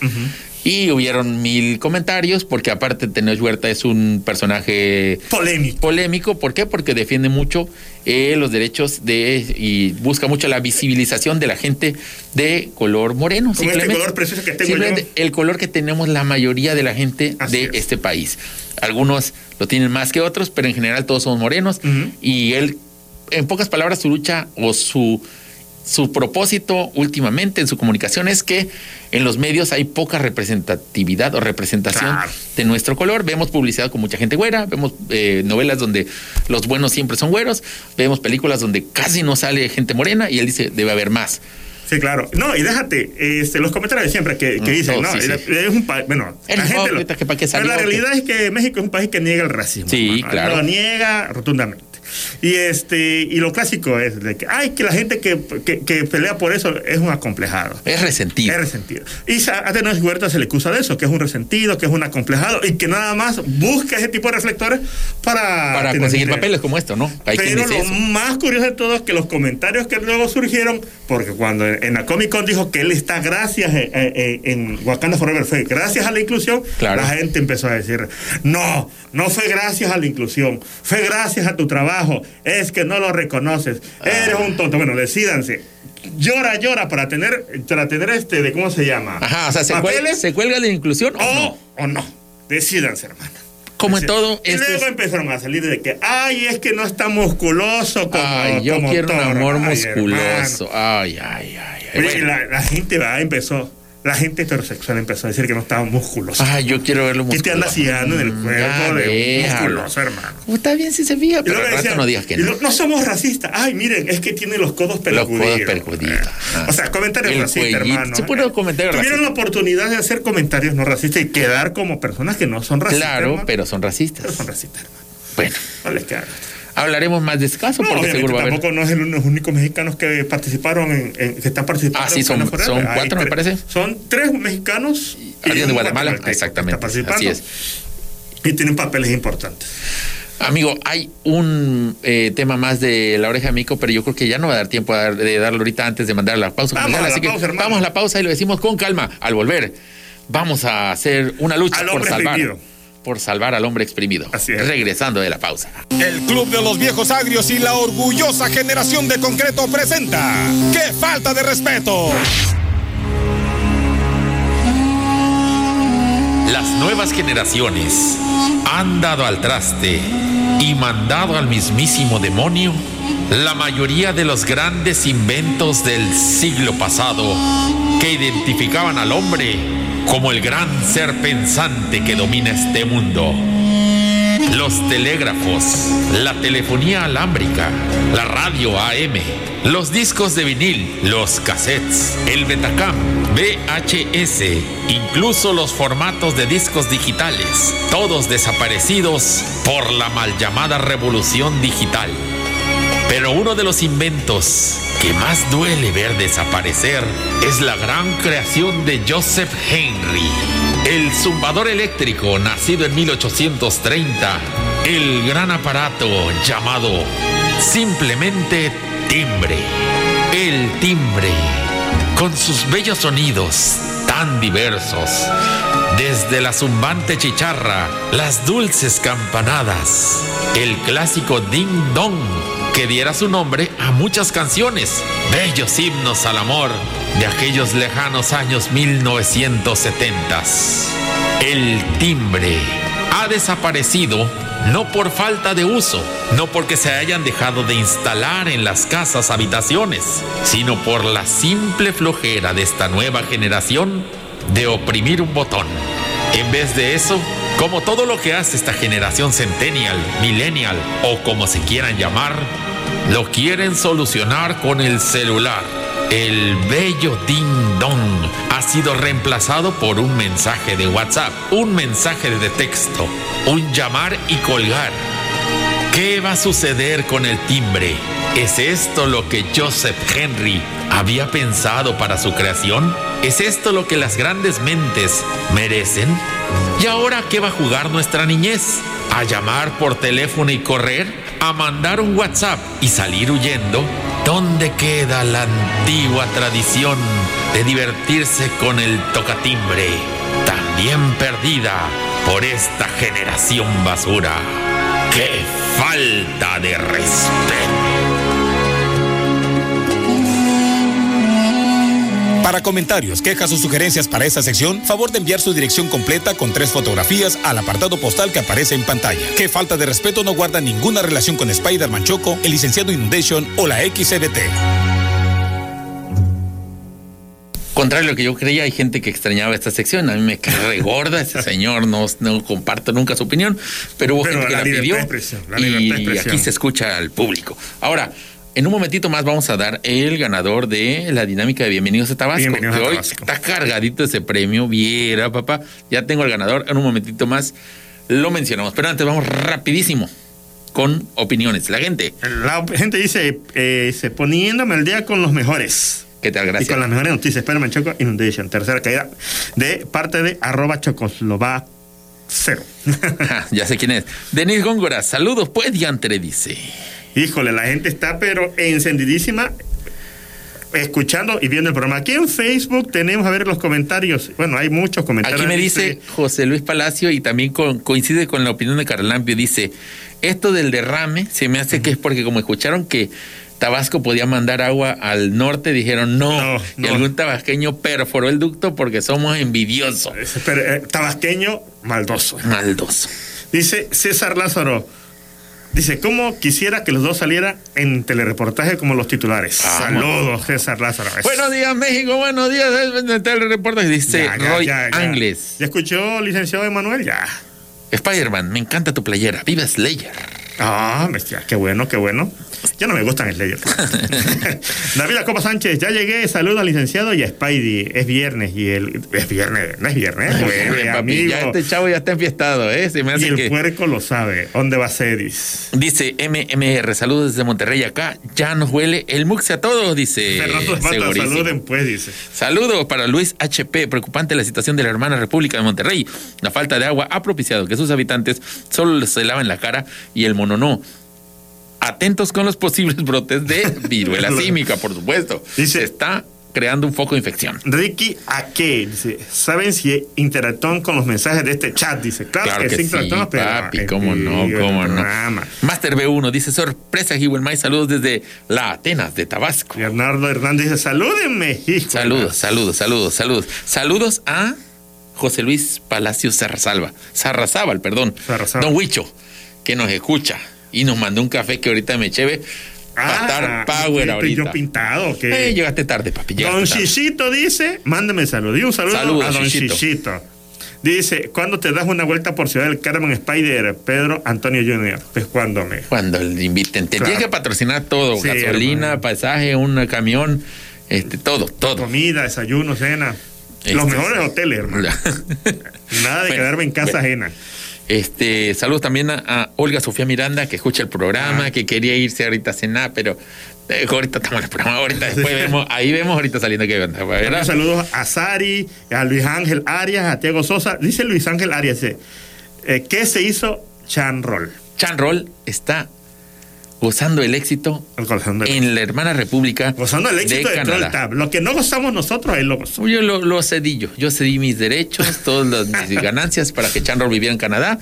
y hubieron mil comentarios porque aparte Tenoch Huerta es un personaje Polémico. polémico ¿por qué? porque defiende mucho eh, los derechos de y busca mucho la visibilización de la gente de color moreno Como este color precioso que tengo yo. el color que tenemos la mayoría de la gente Así de es. este país algunos lo tienen más que otros pero en general todos somos morenos y él en pocas palabras su lucha o su su propósito últimamente en su comunicación es que en los medios hay poca representatividad o representación Claro. de nuestro color. Vemos publicidad con mucha gente güera, vemos eh, novelas donde los buenos siempre son güeros, vemos películas donde casi no sale gente morena y él dice debe haber más. Sí, claro. No, y déjate, este, los comentarios de siempre que, que Mm, dicen, oh, ¿no? sí, sí. Es un país, bueno, la gente lo- que Pero la que- realidad es que México es un país que niega el racismo. Sí, hermano. claro. Lo niega rotundamente. Y este y lo clásico es de que, ay, que la gente que, que, que pelea por eso es un acomplejado. Es resentido. Es resentido. Y a Tenoch Huerta se le acusa de eso, que es un resentido, que es un acomplejado y que nada más busca ese tipo de reflectores para... para conseguir dinero. papeles como esto, ¿no? Hay Pero lo eso. más curioso de todo es que los comentarios que luego surgieron, porque cuando en la Comic Con dijo que él está gracias eh, eh, en Wakanda Forever fue gracias a la inclusión, Claro. la gente empezó a decir, no, no fue gracias a la inclusión, fue gracias a tu trabajo, es que no lo reconoces, eres un tonto. Bueno, decídanse. Llora, llora para tener, para tener este, de cómo se llama. Ajá, o sea, ¿se, cuelga, ¿se cuelga de la inclusión o o, no? o no. Decídanse, hermano. Como en todo, Y luego es- empezaron a salir de que, ay, es que no está musculoso como. Ay, yo como quiero un Thor". amor Ay, musculoso. hermano. Ay, ay, ay. ay. Oye, Bueno. la, la gente va, empezó, la gente heterosexual empezó a decir que no estaba musculoso. Ay, yo quiero verlo ¿Qué musculoso. te anda haciendo en el Mm, cuerpo ya de déjalo. musculoso, hermano? Está bien si se fija, pero al rato no digas que no. lo- no somos racistas. Ay, miren, es que tiene los codos percudidos. codos percudidos. Ah. O sea, comentarios El racistas, cuellito. hermano. Sí, puro Eh, comentario Tuvieron racista. la oportunidad de hacer comentarios no racistas y quedar como personas que no son racistas. Claro, hermano. pero son racistas. Pero son racistas, hermano. Bueno, No les queda. Hablaremos más de ese caso No, porque seguro va a haber. tampoco no es el- los únicos mexicanos que participaron en, en- que están participando. Ah, sí, son- son cuatro, me parece. Son tres mexicanos alguien de Guatemala, que exactamente, está participando. así Y tienen papeles importantes. Amigo, hay un eh, tema más de la oreja de Mico, pero yo creo que ya no va a dar tiempo a dar- de darlo ahorita antes de mandar la pausa. Vamos a la así que pausa, hermano. vamos a la pausa y lo decimos con calma. Al volver, vamos a hacer una lucha Al por salvar. exprimido. Por salvar al hombre exprimido. Así es. Regresando de la pausa. El Club de los Viejos Agrios y la orgullosa generación de concreto presenta. ¡Qué falta de respeto! Las nuevas generaciones han dado al traste y mandado al mismísimo demonio la mayoría de los grandes inventos del siglo pasado que identificaban al hombre como el gran ser pensante que domina este mundo. Los telégrafos, la telefonía alámbrica, la radio AM, los discos de vinil, los cassettes, el Betacam, VHS, incluso los formatos de discos digitales, todos desaparecidos por la mal llamada revolución digital. Pero uno de los inventos que más duele ver desaparecer es la gran creación de Joseph Henry, el zumbador eléctrico nacido en 1830, el gran aparato llamado simplemente timbre. El timbre, con sus bellos sonidos tan diversos, desde la zumbante chicharra, las dulces campanadas, el clásico ding dong que diera su nombre a muchas canciones, bellos himnos al amor de aquellos lejanos años 1970. El timbre ha desaparecido no por falta de uso, no porque se hayan dejado de instalar en las casas habitaciones, sino por la simple flojera de esta nueva generación de oprimir un botón. En vez de eso, como todo lo que hace esta generación centennial, millennial o como se quieran llamar, lo quieren solucionar con el celular. El bello ding dong ha sido reemplazado por un mensaje de WhatsApp, un mensaje de texto, un llamar y colgar. ¿Qué va a suceder con el timbre? ¿Es esto lo que Joseph Henry había pensado para su creación? ¿Es esto lo que las grandes mentes merecen? ¿Y ahora qué va a jugar nuestra niñez? ¿A llamar por teléfono y correr? ¿A mandar un WhatsApp y salir huyendo? ¿Dónde queda la antigua tradición de divertirse con el tocatimbre? También perdida por esta generación basura. ¡Qué falta de respeto! Para comentarios, quejas o sugerencias para esta sección, favor de enviar su dirección completa con tres fotografías al apartado postal que aparece en pantalla. Qué falta de respeto no guarda ninguna relación con Spider-Man Choco, el licenciado Inundation o la XCDT. Contrario a lo que yo creía, hay gente que extrañaba esta sección. A mí me cae regorda ese señor, no, no comparto nunca su opinión, pero hubo Pero gente que la pidió la y aquí se escucha al público. Ahora, en un momentito más vamos a dar el ganador de la dinámica de Bienvenidos a Tabasco, Bienvenidos que a hoy Tabasco. está cargadito ese premio. Viera, papá, ya tengo el ganador. En un momentito más lo mencionamos. Pero antes vamos rapidísimo con opiniones. La gente, La gente dice, eh, poniéndome al día con los mejores. ¿qué tal? Y Gracias. con las mejores noticias. Spider-Man Choco Inundation. Tercera caída de parte de arroba chocoslovac cero. Ja, ya sé quién es. Denis Góngora, saludos, pues, diantre, dice. Híjole, la gente está pero encendidísima escuchando y viendo el programa. Aquí en Facebook tenemos a ver los comentarios. Bueno, hay muchos comentarios. Aquí me dice José Luis Palacio y también co- coincide con la opinión de Carlampio. Dice, esto del derrame se me hace que es porque como escucharon que Tabasco podía mandar agua al norte, dijeron no. No, Y algún tabasqueño perforó el ducto porque somos envidiosos. Pero, eh, tabasqueño maldoso. Maldos. Dice César Lázaro. Dice, ¿cómo quisiera que los dos salieran en telereportaje como los titulares? Ah, Saludos, César Lázaro. Buenos días, México. Buenos días. El reportaje dice Ya, ya, Roy ya. Angles. ¿Ya escuchó, licenciado Emanuel? Ya. Spider-Man, me encanta tu playera. Viva Slayer. Ah, bestia, qué bueno, qué bueno. Ya no me gustan Slayer. David Acopa Sánchez, ya llegué. Saludos al licenciado y a Spidey. Es viernes y el. Es viernes, no es viernes, es jueves, Papi, amigo. ya este chavo ya está enfiestado, ¿eh? Se me Y el que... puerco lo sabe. ¿Dónde va Cedis? Dice MMR, saludos desde Monterrey acá. Ya nos huele el muxe a todos, dice. Fernando saluden pues, dice. Saludos para Luis HP. Preocupante la situación de la hermana República de Monterrey. La falta de agua ha propiciado que sus habitantes solo se lavan la cara y el mono no. Atentos con los posibles brotes de viruela símica, por supuesto. Dice- se está creando un foco de infección. Ricky Ake dice, ¿saben si interactúan con los mensajes de este chat? Dice, claro, Claro que, sí, interactuamos, pero papi, cómo no, cómo no. programa. Master B1 dice, sorpresa, May saludos desde la Atenas de Tabasco. Leonardo Hernández dice, salúdenme. Saludos, saludos, saludos, saludos. Saludos a José Luis Palacios Sarrasalva, Sarrazábal, perdón. Sarrazábal. Don Huicho, que nos escucha y nos mandó un café que ahorita me cheve. Ah, Star Power estoy yo ahorita. pintado. Eh, llegaste tarde, papi. llegaste Don. Chichito dice, mándame salud. Y un saludo Saludos, a Don Chichito. Chichito. Dice, ¿cuándo te das una vuelta por Ciudad del Carmen Spider, Pedro Antonio Jr.? Pues cuando me. Cuando le inviten. Te Claro. tienes que patrocinar todo: Sí, gasolina, hermano. pasaje, un camión, este, todo, todo. Comida, desayuno, cena. Este, Los mejores hoteles, hermano. Nada de Bueno, quedarme en casa bueno. ajena. Este, saludos también a, a Olga Sofía Miranda, que escucha el programa, Ah. que quería irse ahorita a cenar, pero eh, ahorita estamos en el programa, ahorita después vemos, ahí vemos ahorita saliendo que onda, saludos a Sari, a Luis Ángel Arias, a Tiago Sosa. Dice Luis Ángel Arias, eh, ¿qué se hizo Chan Roll? Chan Roll está gozando el éxito Gozando el, en la hermana República gozando el éxito de, de Canadá. Lo que no gozamos nosotros, él lo gozó. Yo lo, lo cedí yo. Yo cedí mis derechos, todas las mis ganancias para que Chandler viviera en Canadá.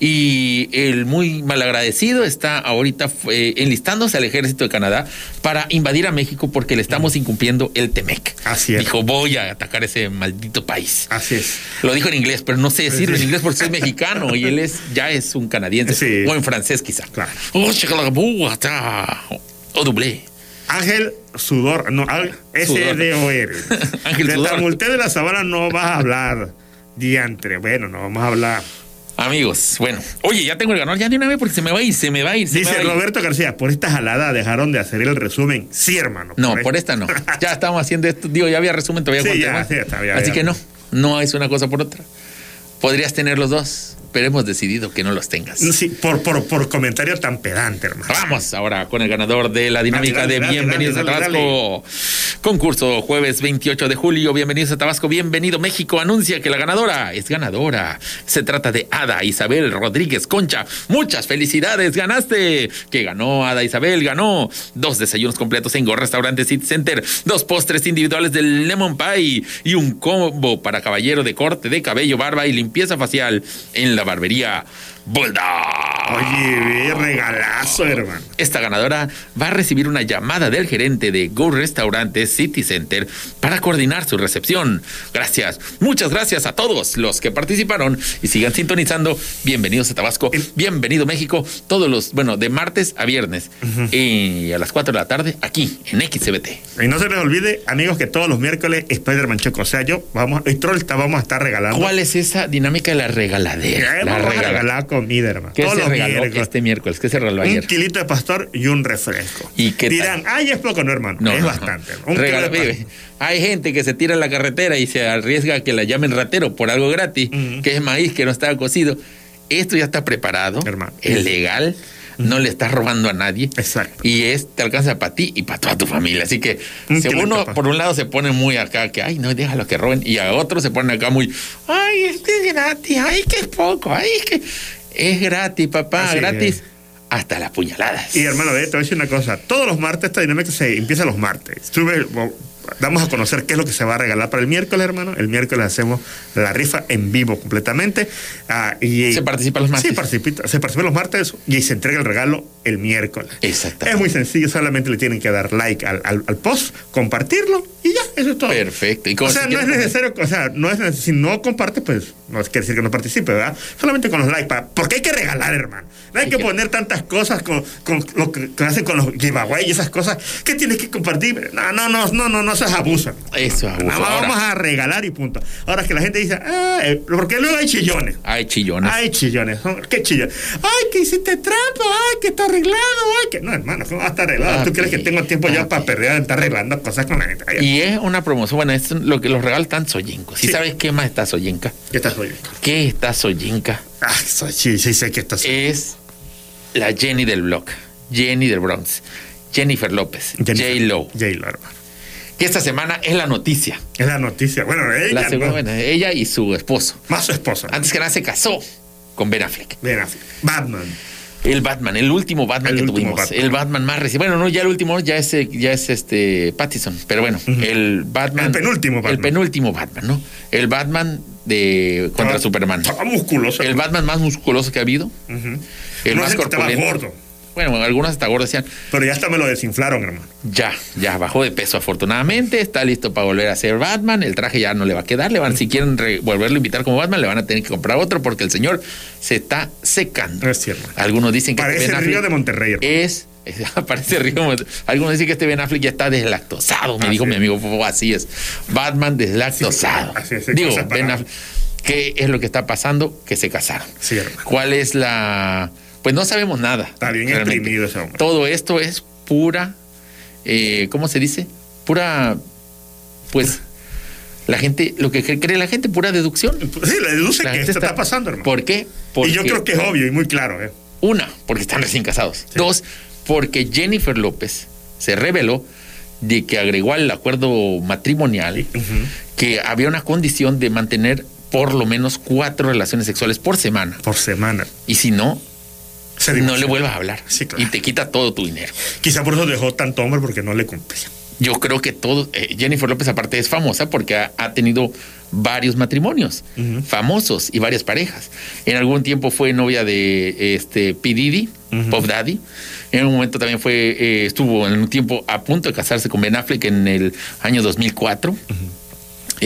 Y el muy malagradecido está ahorita eh, enlistándose al ejército de Canadá para invadir a México porque le estamos incumpliendo el TEMEC. Así es. Dijo, voy a atacar ese maldito país. Así es. Lo dijo en inglés, pero no sé decirlo en inglés porque soy mexicano y él es ya es un canadiense. Sí. O en francés quizá. Claro. Oh. O doblé. Ángel Sudor, no, S-D-O-R. Ángel de Sudor. Tamulté de la Sabana no vas a hablar, diantre. Bueno, no vamos a hablar. Amigos, bueno, oye, ya tengo el ganador, ya de una vez porque se me va a ir, se me va a ir. se me Dice va a ir. Roberto García, por esta jalada dejaron de hacer el resumen. Sí, hermano. No, por esta no. Ya estábamos haciendo esto. Digo, ya había resumen todavía. Sí, ya, temas. sí, está, ya, Así ya. que no, no es una cosa por otra. Podrías tener los dos, pero hemos decidido que no los tengas. Sí, por, por, por comentario tan pedante, hermano. Vamos ahora con el ganador de la dinámica Dale, de Bienvenidos dale, a Tabasco. Concurso jueves 28 de julio. Bienvenidos a Tabasco. Bienvenido México. Anuncia que la ganadora es ganadora. Se trata de Ada Isabel Rodríguez Concha. Muchas felicidades. Ganaste. Que ganó Ada Isabel. Ganó dos desayunos completos en Go Restaurante City Center. Dos postres individuales del Lemon Pie. Y un combo para caballero de corte de cabello, barba y limpieza facial en la barbería Bulldog. Oye, regalazo, hermano. Esta ganadora va a recibir una llamada del gerente de Go Restaurante City Center para coordinar su recepción. Gracias, muchas gracias a todos los que participaron y sigan sintonizando. Bienvenidos a Tabasco, bienvenido México, todos los, bueno, de martes a viernes y a las 4 de la tarde aquí en XCBT. Y no se les olvide, amigos, que todos los miércoles Spider-Man Choco. O sea, yo, vamos, y Troll Tab vamos a estar regalando. ¿Cuál es esa dinámica de la regaladera? La vamos a regala- regalar comida, hermano. ¿Qué Todos se los regaló miércoles. este miércoles? ¿Qué se regaló Un ayer? kilito de pastor y un refresco. ¿Y qué tal? Dirán, ay, es poco, no, hermano. es no, no. bastante. Un de vive. Hay gente que se tira en la carretera y se arriesga a que la llamen ratero por algo gratis, que es maíz que no estaba cocido. Esto ya está preparado, Hermano. es legal, no le estás robando a nadie. Exacto. Y es, te alcanza para ti y para toda tu familia. Así que Un si uno por un lado se pone muy acá, que ay, no, déjalo que roben, y a otro se pone acá muy, ay, este es gratis, ay, que es poco, ay, es que es gratis, papá, Así gratis, es. hasta las puñaladas. Y hermano, ve, te voy a decir una cosa. Todos los martes, esta dinámica se empieza los martes. Sube, damos a conocer qué es lo que se va a regalar para el miércoles, hermano. El miércoles hacemos la rifa en vivo completamente. Ah, y, Se participa los martes. Sí, participa, se participa los martes y se entrega el regalo el miércoles. Exactamente. Es muy sencillo, solamente le tienen que dar like al, al- al post, compartirlo y ya, eso es todo. Perfecto. ¿Y O sea, se no es necesario, o sea, no es si no comparte, pues no quiere decir que no participe, ¿verdad? Solamente con los likes, pa- porque hay que regalar, hermano. No hay Hay que que- poner tantas cosas con, con lo que, hacen con los giveaway y esas cosas que tienes que compartir. No, no, no, no, no, no, eso es abuso. Eso, abuso. Nada más Ahora- vamos a regalar y punto. Ahora que la gente dice, ah, eh, porque luego hay chillones. Hay chillones. Hay chillones, ¿qué chillones? Ay, que hiciste trampa, ay, que está arreglado, ay, que. No, hermano, ¿cómo va a estar arreglado? ¿Tú Papi, crees que tengo tiempo ya papi. para perder, estar arreglando cosas con la gente? Ay, Y es una promoción, bueno, es lo que los regalos están soyencos. ¿Y Sí. sabes qué más está soyenca? ¿Qué estás oyendo? ¿Qué está soyenca? Ah, soy- sí, sí, sé que estás Es la Jenny del blog, Jenny del Bronx, Jennifer López, J. Lo, J-Lo, hermano. Que esta semana es la noticia. Es la noticia. Bueno, ella. La segunda, no, bueno, ella y su esposo. Más su esposa. Antes que nada se casó con Ben Affleck. Ven así. Batman. El Batman, el último Batman El que último tuvimos. Batman. El Batman más reciente. Bueno, no, ya el último ya es, ya es este Pattison. Pero bueno, el Batman. El penúltimo Batman. El penúltimo Batman, ¿no? El Batman de contra Superman. Estaba musculoso. El Batman más musculoso que ha habido. El no más que estaba corpulento. gordo. Bueno, algunos hasta gordos decían, Pero ya hasta me lo desinflaron, hermano. ya, ya bajó de peso afortunadamente, está listo para volver a ser Batman, el traje ya no le va a quedar, le van, si quieren re- volverlo a invitar como Batman, le van a tener que comprar otro porque el señor se está secando. No es cierto. Algunos dicen que Parece Ben el río de Monterrey, hermano. es Aparece Río. Algunos dicen que este Ben Affleck ya está deslactosado. Me Así dijo mi amigo, "Oh, así es. Batman deslactosado. Sí, así es, Digo, Ben Affleck. ¿Qué es lo que está pasando? Que se casaron. Sí. ¿Cuál es la...? Pues no sabemos nada. Está bien exprimido ese hombre. Todo esto es pura, eh, ¿cómo se dice? Pura, pues, la gente, lo que cre- cree la gente, pura deducción. Sí, le deduce La que esto está, pasando, hermano. ¿Por qué? y yo creo que es obvio y muy claro, ¿eh? Una, porque están recién casados. Dos, porque Jennifer López se reveló de que agregó al acuerdo matrimonial que había una condición de mantener por lo menos cuatro relaciones sexuales por semana. Por semana. Y si no, no le vuelvas a hablar. Sí, claro. Y te quita todo tu dinero. Quizá por eso dejó tanto hombre porque no le cumplía. Yo creo que todo. eh, Jennifer López, aparte, es famosa porque ha, ha tenido varios matrimonios famosos y varias parejas. En algún tiempo fue novia de este P. Diddy. Pop Daddy. En un momento también fue, eh, estuvo en un tiempo a punto de casarse con Ben Affleck en el año 2004.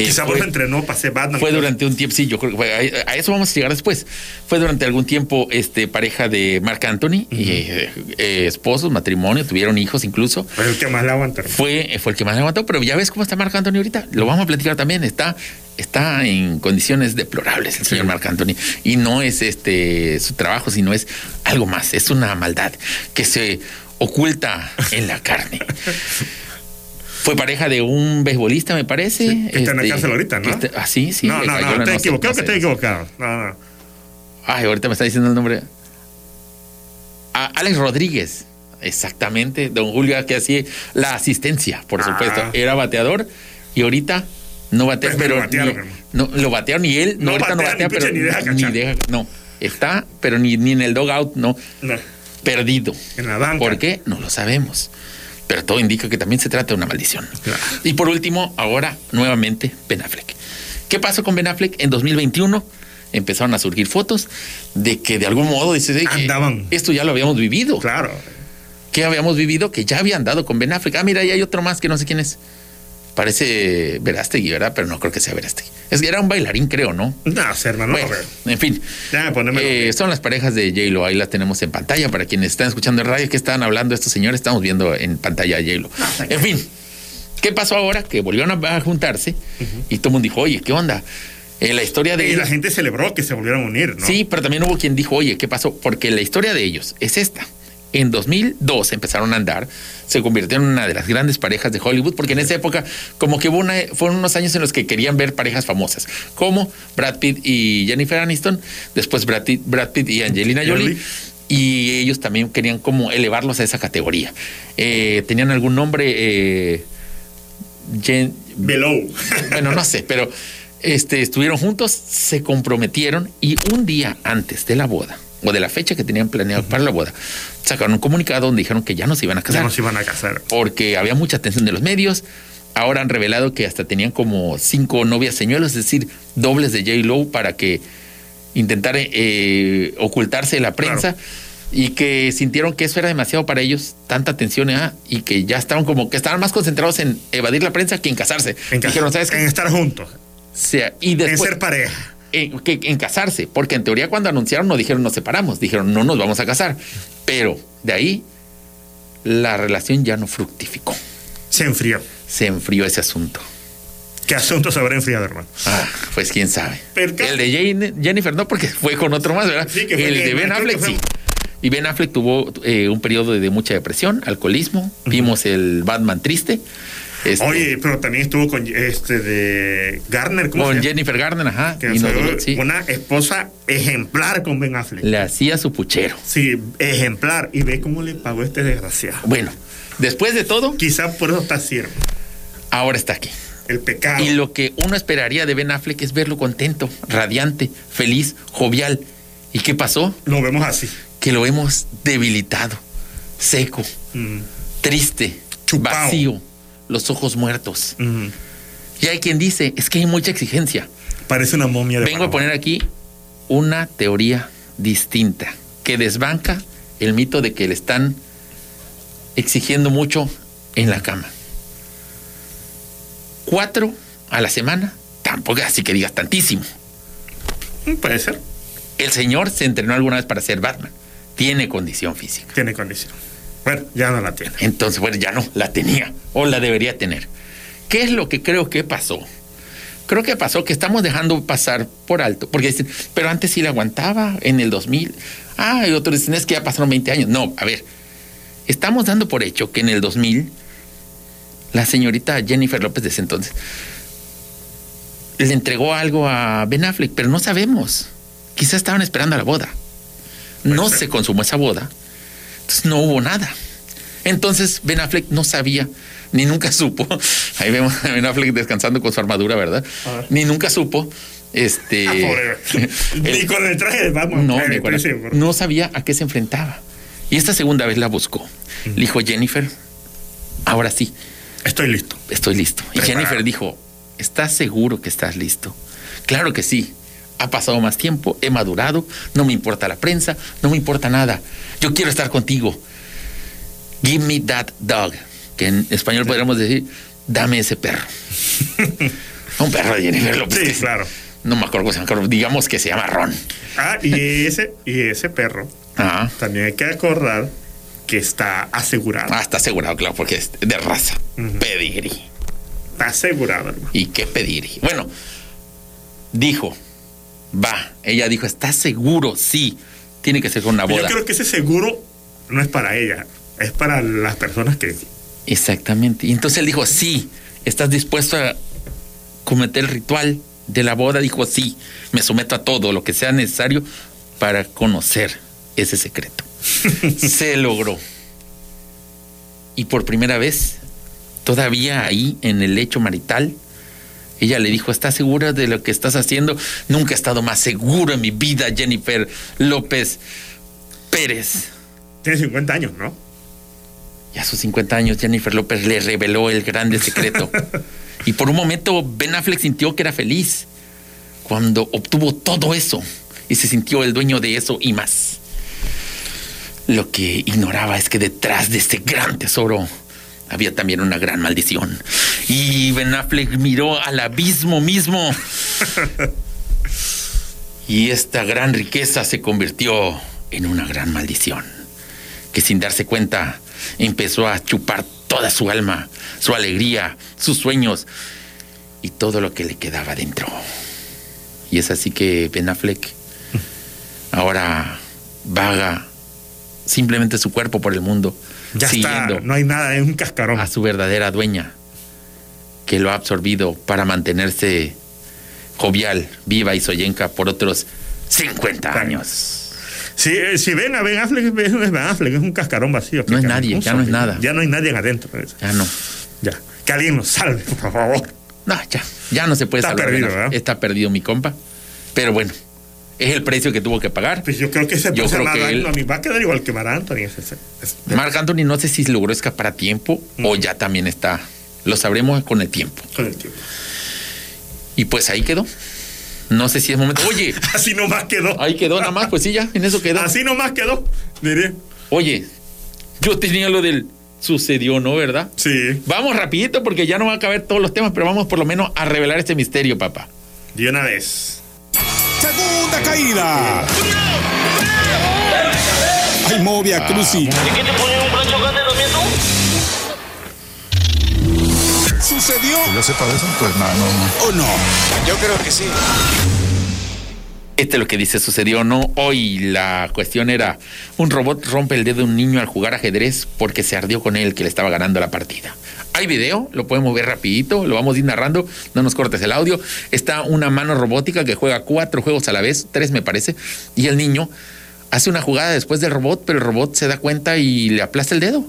Eh, Quizá fue- eso entrenó para ser Batman. fue durante un tiempo, sí, yo creo que fue, a, a eso vamos a llegar después. Fue durante algún tiempo este, pareja de Marc Anthony, y, eh, eh, esposos, matrimonio, tuvieron hijos incluso. Fue el que más la hermano. Fue, fue el que más levantó, pero ya ves cómo está Marc Anthony ahorita. Lo vamos a platicar también. Está, está en condiciones deplorables el señor Marc Anthony. Y no es este su trabajo, sino es algo más. Es una maldad que se oculta en la carne. Fue pareja de un beisbolista, me parece. Sí, que está en la este, cárcel ahorita, ¿no? está- ah, sí, sí. no, no, no, estoy equivocado, que estoy equivocado. No, no. Ay, ahorita me está diciendo el nombre. A Alex Rodríguez. Exactamente, don Julio, que hacía la asistencia, por Ah. supuesto. Era bateador y ahorita no batea, Pues, pero lo batearon, ni- no, lo batearon y él no, ahorita no batea, batea, ni pero ni deja deja- no, está, pero ni, ni en el dogout, no, no. perdido. En la banca. ¿Por qué? No lo sabemos. Pero todo indica que también se trata de una maldición. Claro. Y por último, ahora nuevamente Ben Affleck. ¿Qué pasó con Ben Affleck? En 2021 empezaron a surgir fotos de que de algún modo dices, "Ey, que Andaban. esto ya lo habíamos vivido. Claro. ¿Qué habíamos vivido? Que ya había andado con Ben Affleck. Ah, mira, ahí hay otro más que no sé quién es. Parece Verástegui, ¿verdad? Pero no creo que sea Verástegui. Es que era un bailarín, creo, ¿no? No, hermano. Bueno, en fin. Ponerme. Eh, son las parejas de J-Lo, ahí las tenemos en pantalla. Para quienes están escuchando en radio, ¿qué estaban hablando estos señores? Estamos viendo en pantalla a J-Lo. En fin, ¿qué pasó ahora? Que volvieron a, juntarse y todo el mundo dijo, oye, ¿qué onda? Eh, la historia de y la gente celebró que se volvieron a unir, ¿no? Sí, pero también hubo quien dijo, oye, ¿qué pasó? Porque la historia de ellos es esta. En 2002 empezaron a andar, se convirtieron en una de las grandes parejas de Hollywood, porque en esa época como que hubo una, fueron unos años en los que querían ver parejas famosas, como Brad Pitt y Jennifer Aniston, después Brad Pitt, Brad Pitt y Angelina Jolie. Y ellos también querían como elevarlos a esa categoría. Eh, tenían algún nombre, eh, Jen- Below. bueno, no sé, pero este, estuvieron juntos, se comprometieron y un día antes de la boda, o de la fecha que tenían planeado para la boda, sacaron un comunicado donde dijeron que ya no se iban a ya casar no se iban a casar. porque había mucha atención de los medios. Ahora han revelado que hasta tenían como cinco novias señuelos, es decir, dobles de J. Lo para que intentara eh, ocultarse de la prensa y que sintieron que eso era demasiado para ellos, tanta atención ah, y que ya estaban como que estaban más concentrados en evadir la prensa que en casarse. En, cas- Dijeron, ¿sabes qué? en estar juntos. Sea, y En después, ser pareja. En, que- en casarse, porque en teoría cuando anunciaron no dijeron nos separamos, dijeron no nos vamos a casar, pero de ahí la relación ya no fructificó, Se enfrió. se enfrió ese asunto. ¿Qué asunto se habrá enfriado, hermano? Ah, pues quién sabe. El de Jane- Jennifer no, porque fue con otro más, ¿verdad? Sí, que fue el de Ben Affleck sí. Y Ben Affleck tuvo eh, un periodo de mucha depresión, alcoholismo. Vimos el Batman triste. Este, Oye, pero también estuvo con este de Garner, ¿cómo con se llama? Jennifer Garner, ajá. Que y no fue duró, sí. una esposa ejemplar con Ben Affleck. Le hacía su puchero. Sí, ejemplar. Y ve cómo le pagó este desgraciado. Bueno, después de todo, Quizá por eso está hermano. ahora está aquí. El pecado. Y lo que uno esperaría de Ben Affleck es verlo contento, radiante, feliz, jovial. ¿Y qué pasó? Lo vemos así. Que lo hemos debilitado, seco, Mm, triste, Chupao. vacío, los ojos muertos. Y hay quien dice, es que hay mucha exigencia. Parece una momia de Vengo a poner aquí una teoría distinta que desbanca el mito de que le están exigiendo mucho en la cama. Cuatro a la semana, tampoco así que digas tantísimo. Mm, Puede ser. El señor se entrenó alguna vez para ser Batman. Tiene condición física. Tiene condición. Bueno, ya no la tiene. Entonces, bueno, ya no, la tenía o la debería tener. ¿Qué es lo que creo que pasó? Creo que pasó que estamos dejando pasar por alto, porque dicen, pero antes sí la aguantaba, en el 2000. Ah, y otros dicen, es que ya pasaron 20 años. No, a ver, estamos dando por hecho que en el 2000 la señorita Jennifer López de ese entonces le entregó algo a Ben Affleck, pero no sabemos. Quizás estaban esperando a la boda. No se consumó esa boda. Entonces no hubo nada. Entonces Ben Affleck no sabía, ni nunca supo. Ahí vemos a Ben Affleck descansando con su armadura, ¿verdad? Ver. Ni nunca supo. Este. Ah. Ni con el traje de Batman. No, por- no sabía a qué se enfrentaba. Y esta segunda vez la buscó. Le dijo, Jennifer, ahora sí, Estoy listo. estoy listo. Y. Jennifer dijo, ¿estás seguro que estás listo? Claro que sí. Ha pasado más tiempo, he madurado, no me importa la prensa, no me importa nada. Yo quiero estar contigo. Give me that dog. Que en español podríamos decir, dame ese perro. Un perro de Jennifer López. Sí, claro. No me acuerdo cómo se digamos que se llama Ron. Ah, y ese, y ese perro, Ah, también hay que acordar que está asegurado. ah, está asegurado, claro, porque es de raza. Pedigrí. Está asegurado, hermano. ¿Y qué pedir? Bueno, dijo, va. Ella dijo, ¿estás seguro? Sí. Tiene que ser con una Yo boda. creo que ese seguro no es para ella, es para las personas que. Exactamente. Y entonces él dijo, sí. ¿Estás dispuesto a cometer el ritual de la boda? Dijo, sí. Me someto a todo lo que sea necesario para conocer ese secreto. Se logró. Y por primera vez, todavía ahí en el lecho marital, ella le dijo, ¿estás segura de lo que estás haciendo? Nunca he estado más seguro en mi vida, Jennifer López Pérez. Tiene 50 años, ¿no? Y a sus 50 años, Jennifer López le reveló el grande secreto. y por un momento, Ben Affleck sintió que era feliz cuando obtuvo todo eso y se sintió el dueño de eso y más. Lo que ignoraba es que detrás de este gran tesoro había también una gran maldición. Y Ben Affleck miró al abismo mismo. y esta gran riqueza se convirtió en una gran maldición que sin darse cuenta empezó a chupar toda su alma, su alegría, sus sueños y todo lo que le quedaba dentro. Y es así que Ben Affleck ahora vaga simplemente su cuerpo por el mundo, Ya está, no hay nada, es un cascarón. a su verdadera dueña, que lo ha absorbido para mantenerse jovial, viva y soyenca por otros 50 años. Si, eh, si ven a Ben Affleck, es Ben Affleck, es un cascarón vacío. No es nadie, ya no es nada. Ya no hay nadie adentro. Ya no. Ya. Que alguien nos salve, por favor. No, ya, ya no se puede Está salvar. perdido. ¿verdad? Está perdido mi compa. Pero bueno, es el precio que tuvo que pagar. Pues yo creo que ese Yo creo Marc que él- Anthony va a quedar igual que Mar Anthony. Es, es- es- Marc Anthony no sé si logró escapar a tiempo o ya también está. Lo sabremos con el tiempo. con el tiempo. Y pues ahí quedó. No sé si es momento. Oye, Así nomás quedó. ahí quedó nada más, pues sí, ya, en eso quedó. Así nomás quedó, diré. Oye, yo tenía lo del sucedió, ¿no? ¿Verdad? Sí, Vamos rapidito porque ya no va a caber todos los temas, pero vamos por lo menos a revelar este misterio, papá. de una vez. Segunda caída. Ay, Movia Cruci. ¿Qué te pone un rancho grande los mientos? ¿Sucedió Que yo sepa de eso, pues nada, no, no. o no? Yo creo que sí. Este es lo que dice sucedió, ¿no? Hoy la cuestión era, un robot rompe el dedo de un niño al jugar ajedrez porque se ardió con él que le estaba ganando la partida. Hay video, lo podemos ver rapidito, lo vamos a ir narrando, no nos cortes el audio. Está una mano robótica que juega cuatro juegos a la vez, tres me parece, y el niño hace una jugada después del robot, pero el robot se da cuenta y le aplasta el dedo.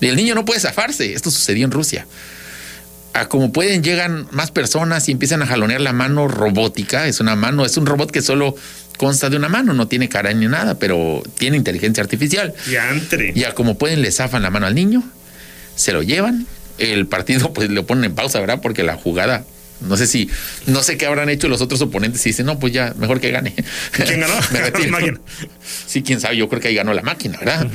Y el niño no puede zafarse. Esto sucedió en Rusia. A como pueden, llegan más personas y empiezan a jalonear la mano robótica. Es una mano, es un robot que solo consta de una mano, no tiene cara ni nada, pero tiene inteligencia artificial. Y entre. Ya como pueden, le zafan la mano al niño, se lo llevan. El partido, pues lo ponen en pausa, ¿verdad? Porque la jugada, no sé si, no sé qué habrán hecho los otros oponentes y dicen, no, pues ya, mejor que gane. ¿Quién ganó? Me retiro. La. Sí, quién sabe, yo creo que ahí ganó la máquina, ¿verdad?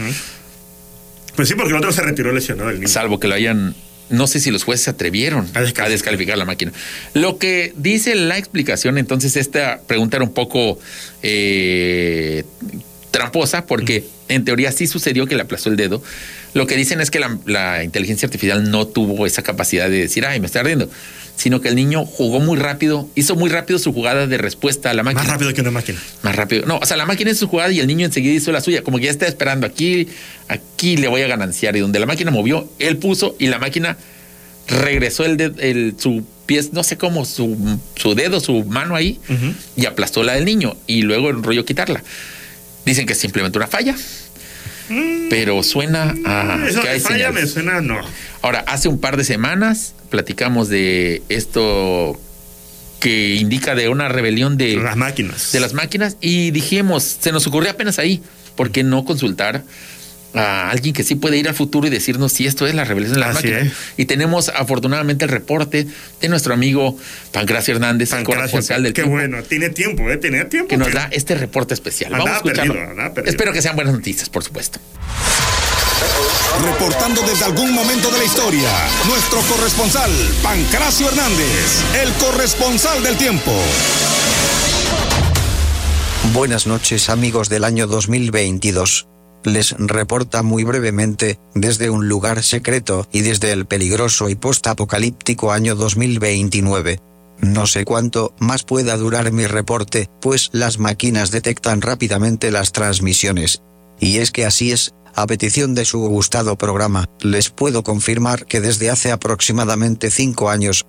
Pues sí, porque el otro se retiró lesionado el niño. Salvo que lo hayan. No sé si los jueces se atrevieron A a descalificar. descalificar, la máquina. Lo que dice la explicación, entonces, esta pregunta era un poco eh, tramposa, porque en teoría sí sucedió que le aplastó el dedo. Lo que dicen es que la, la inteligencia artificial no tuvo esa capacidad de decir, ay, me está ardiendo, sino que el niño jugó muy rápido, hizo muy rápido su jugada de respuesta a la máquina. Más rápido que una máquina. Más rápido. No, o sea, la máquina hizo su jugada y el niño enseguida hizo la suya, como que ya está esperando aquí, aquí le voy a gananciar. Y donde la máquina movió, él puso y la máquina regresó el, ded- el su pie, no sé cómo, su, su dedo, su mano ahí, y aplastó la del niño y luego enrolló quitarla. Dicen que es simplemente una falla, pero suena a Eso que hay falla me suena, no. Ahora, hace un par de semanas platicamos de esto que indica de una rebelión de, Las máquinas. de las máquinas y dijimos, se nos ocurrió apenas ahí, ¿por qué no consultar a alguien que sí puede ir al futuro y decirnos si esto es la rebelión de las Así máquinas? es. Y tenemos afortunadamente el reporte de nuestro amigo Pancracio Hernández, el Pancracio, corresponsal del Qué tiempo, bueno. Tiene tiempo, ¿eh? Tiene tiempo. que nos da este reporte especial. Vamos a escucharlo. perdido, andaba perdido. Espero que sean buenas noticias, por supuesto. Reportando desde algún momento de la historia, nuestro corresponsal, Pancracio Hernández, el corresponsal del tiempo. Buenas noches amigos del año 2022. Les reporta muy brevemente, desde un lugar secreto y desde el peligroso y postapocalíptico año 2029. No sé cuánto más pueda durar mi reporte, pues las máquinas detectan rápidamente las transmisiones. Y es que así es, a petición de su gustado programa, les puedo confirmar que desde hace aproximadamente cinco años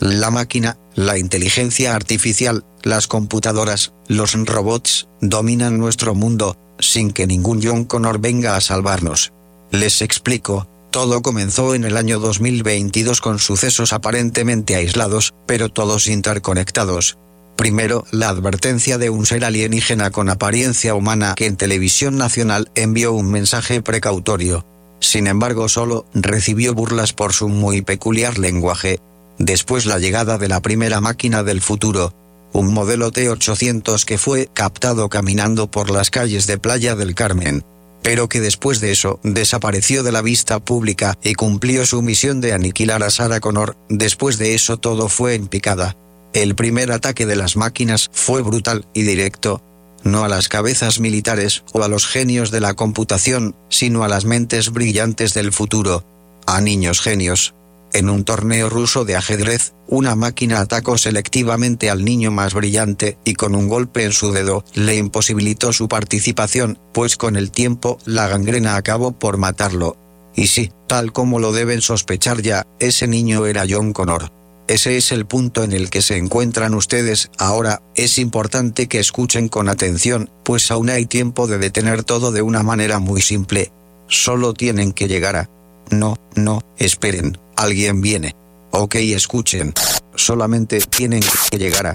la máquina, la inteligencia artificial, las computadoras, los robots dominan nuestro mundo sin que ningún John Connor venga a salvarnos. Les explico, todo comenzó en el año 2022 con sucesos aparentemente aislados, pero todos interconectados. Primero, la advertencia de un ser alienígena con apariencia humana que en televisión nacional envió un mensaje precautorio. Sin embargo, solo recibió burlas por su muy peculiar lenguaje. Después la llegada de la primera máquina del futuro, un modelo T800 que fue captado caminando por las calles de Playa del Carmen, pero que después de eso desapareció de la vista pública y cumplió su misión de aniquilar a Sarah Connor. Después de eso todo fue en picada. El primer ataque de las máquinas fue brutal y directo, no a las cabezas militares o a los genios de la computación, sino a las mentes brillantes del futuro, a niños genios. En un torneo ruso de ajedrez, una máquina atacó selectivamente al niño más brillante y con un golpe en su dedo le imposibilitó su participación, pues con el tiempo la gangrena acabó por matarlo. Y sí, tal como lo deben sospechar ya, ese niño era John Connor. Ese es el punto en el que se encuentran ustedes ahora. Es importante que escuchen con atención, pues aún hay tiempo de detener todo de una manera muy simple. Solo tienen que llegar a... No, no, esperen, alguien viene. Ok, escuchen. Solamente tienen que llegar a...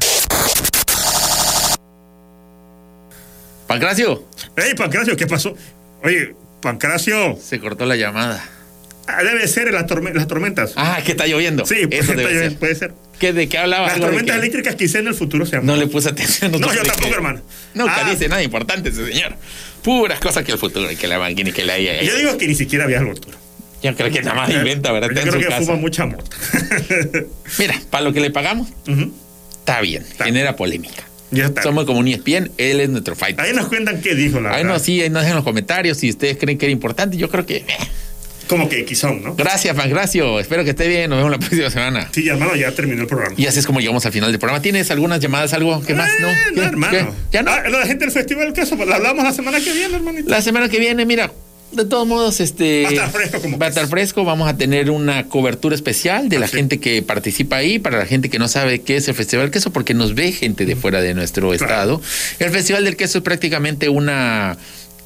Pancracio, ¡Ey, Pancracio! ¿Qué pasó? Oye, Pancracio, se cortó la llamada. ah, debe ser en las, torme- las tormentas. Ah, que está lloviendo. sí, eso está debe bien, ser. puede ser. ¿Qué, ¿De qué hablaba? Las tormentas que- eléctricas quizá en el futuro se llaman. No le puse atención. No, supe yo tampoco, hermano. Nunca Ah. dice nada importante ese señor. Puras cosas que el futuro y que la máquina y que la IA. Yo digo que ni siquiera había algo futuro. Yo creo que nada más inventa, ¿verdad? Yo Está en creo su que casa. fuma mucha mota. Mira, para lo que le pagamos, Ujú. está bien. Genera polémica. Ya está. Somos como un ESPN, él es nuestro fight. Ahí nos cuentan qué dijo la Ahí verdad. no, sí, ahí nos dejan los comentarios si ustedes creen que era importante. Yo creo que. eh. Como que quizón, ¿no? Gracias, Pancracio. Espero que esté bien. Nos vemos la próxima semana. Sí, hermano, ya terminó el programa. Y así es como llegamos al final del programa. ¿Tienes algunas llamadas, algo que más? ¿No? Eh, ¿Qué? no, hermano. ¿Qué? ¿Ya no? Ah, la gente del Festival del Queso, pues la hablamos la semana que viene, hermanito. La semana que viene, mira, de todos modos, este. Va a estar fresco como Va a estar es. fresco. Vamos a tener una cobertura especial de la gente que participa ahí, para la gente que no sabe qué es el Festival del Queso, porque nos ve gente de fuera de nuestro estado. El Festival del Queso es prácticamente una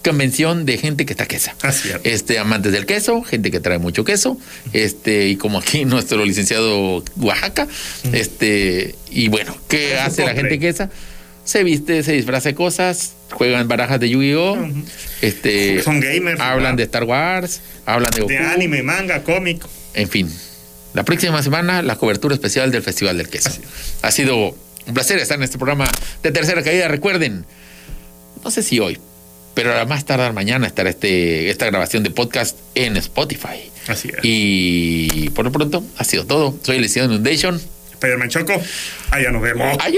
convención de gente que está quesa. Así es. Este, amantes del queso, gente que trae mucho queso, este, y como aquí nuestro licenciado Oaxaca, este, y bueno, ¿qué hace la gente quesa? Se viste, se disfraza de cosas, juegan barajas de Yu-Gi-Oh! Este, Son gamers, hablan de Star Wars, hablan de Goku, De anime, manga, cómic. en fin. La próxima semana, la cobertura especial del Festival del Queso. Ha sido un placer estar en este programa de tercera caída. Recuerden, no sé si hoy, pero a más tardar mañana estará este, esta grabación de podcast en Spotify. Así es. Y por lo pronto, ha sido todo. Soy licenciado Inundation. Spider-Man Choco. Allá nos vemos. ¡Ayú!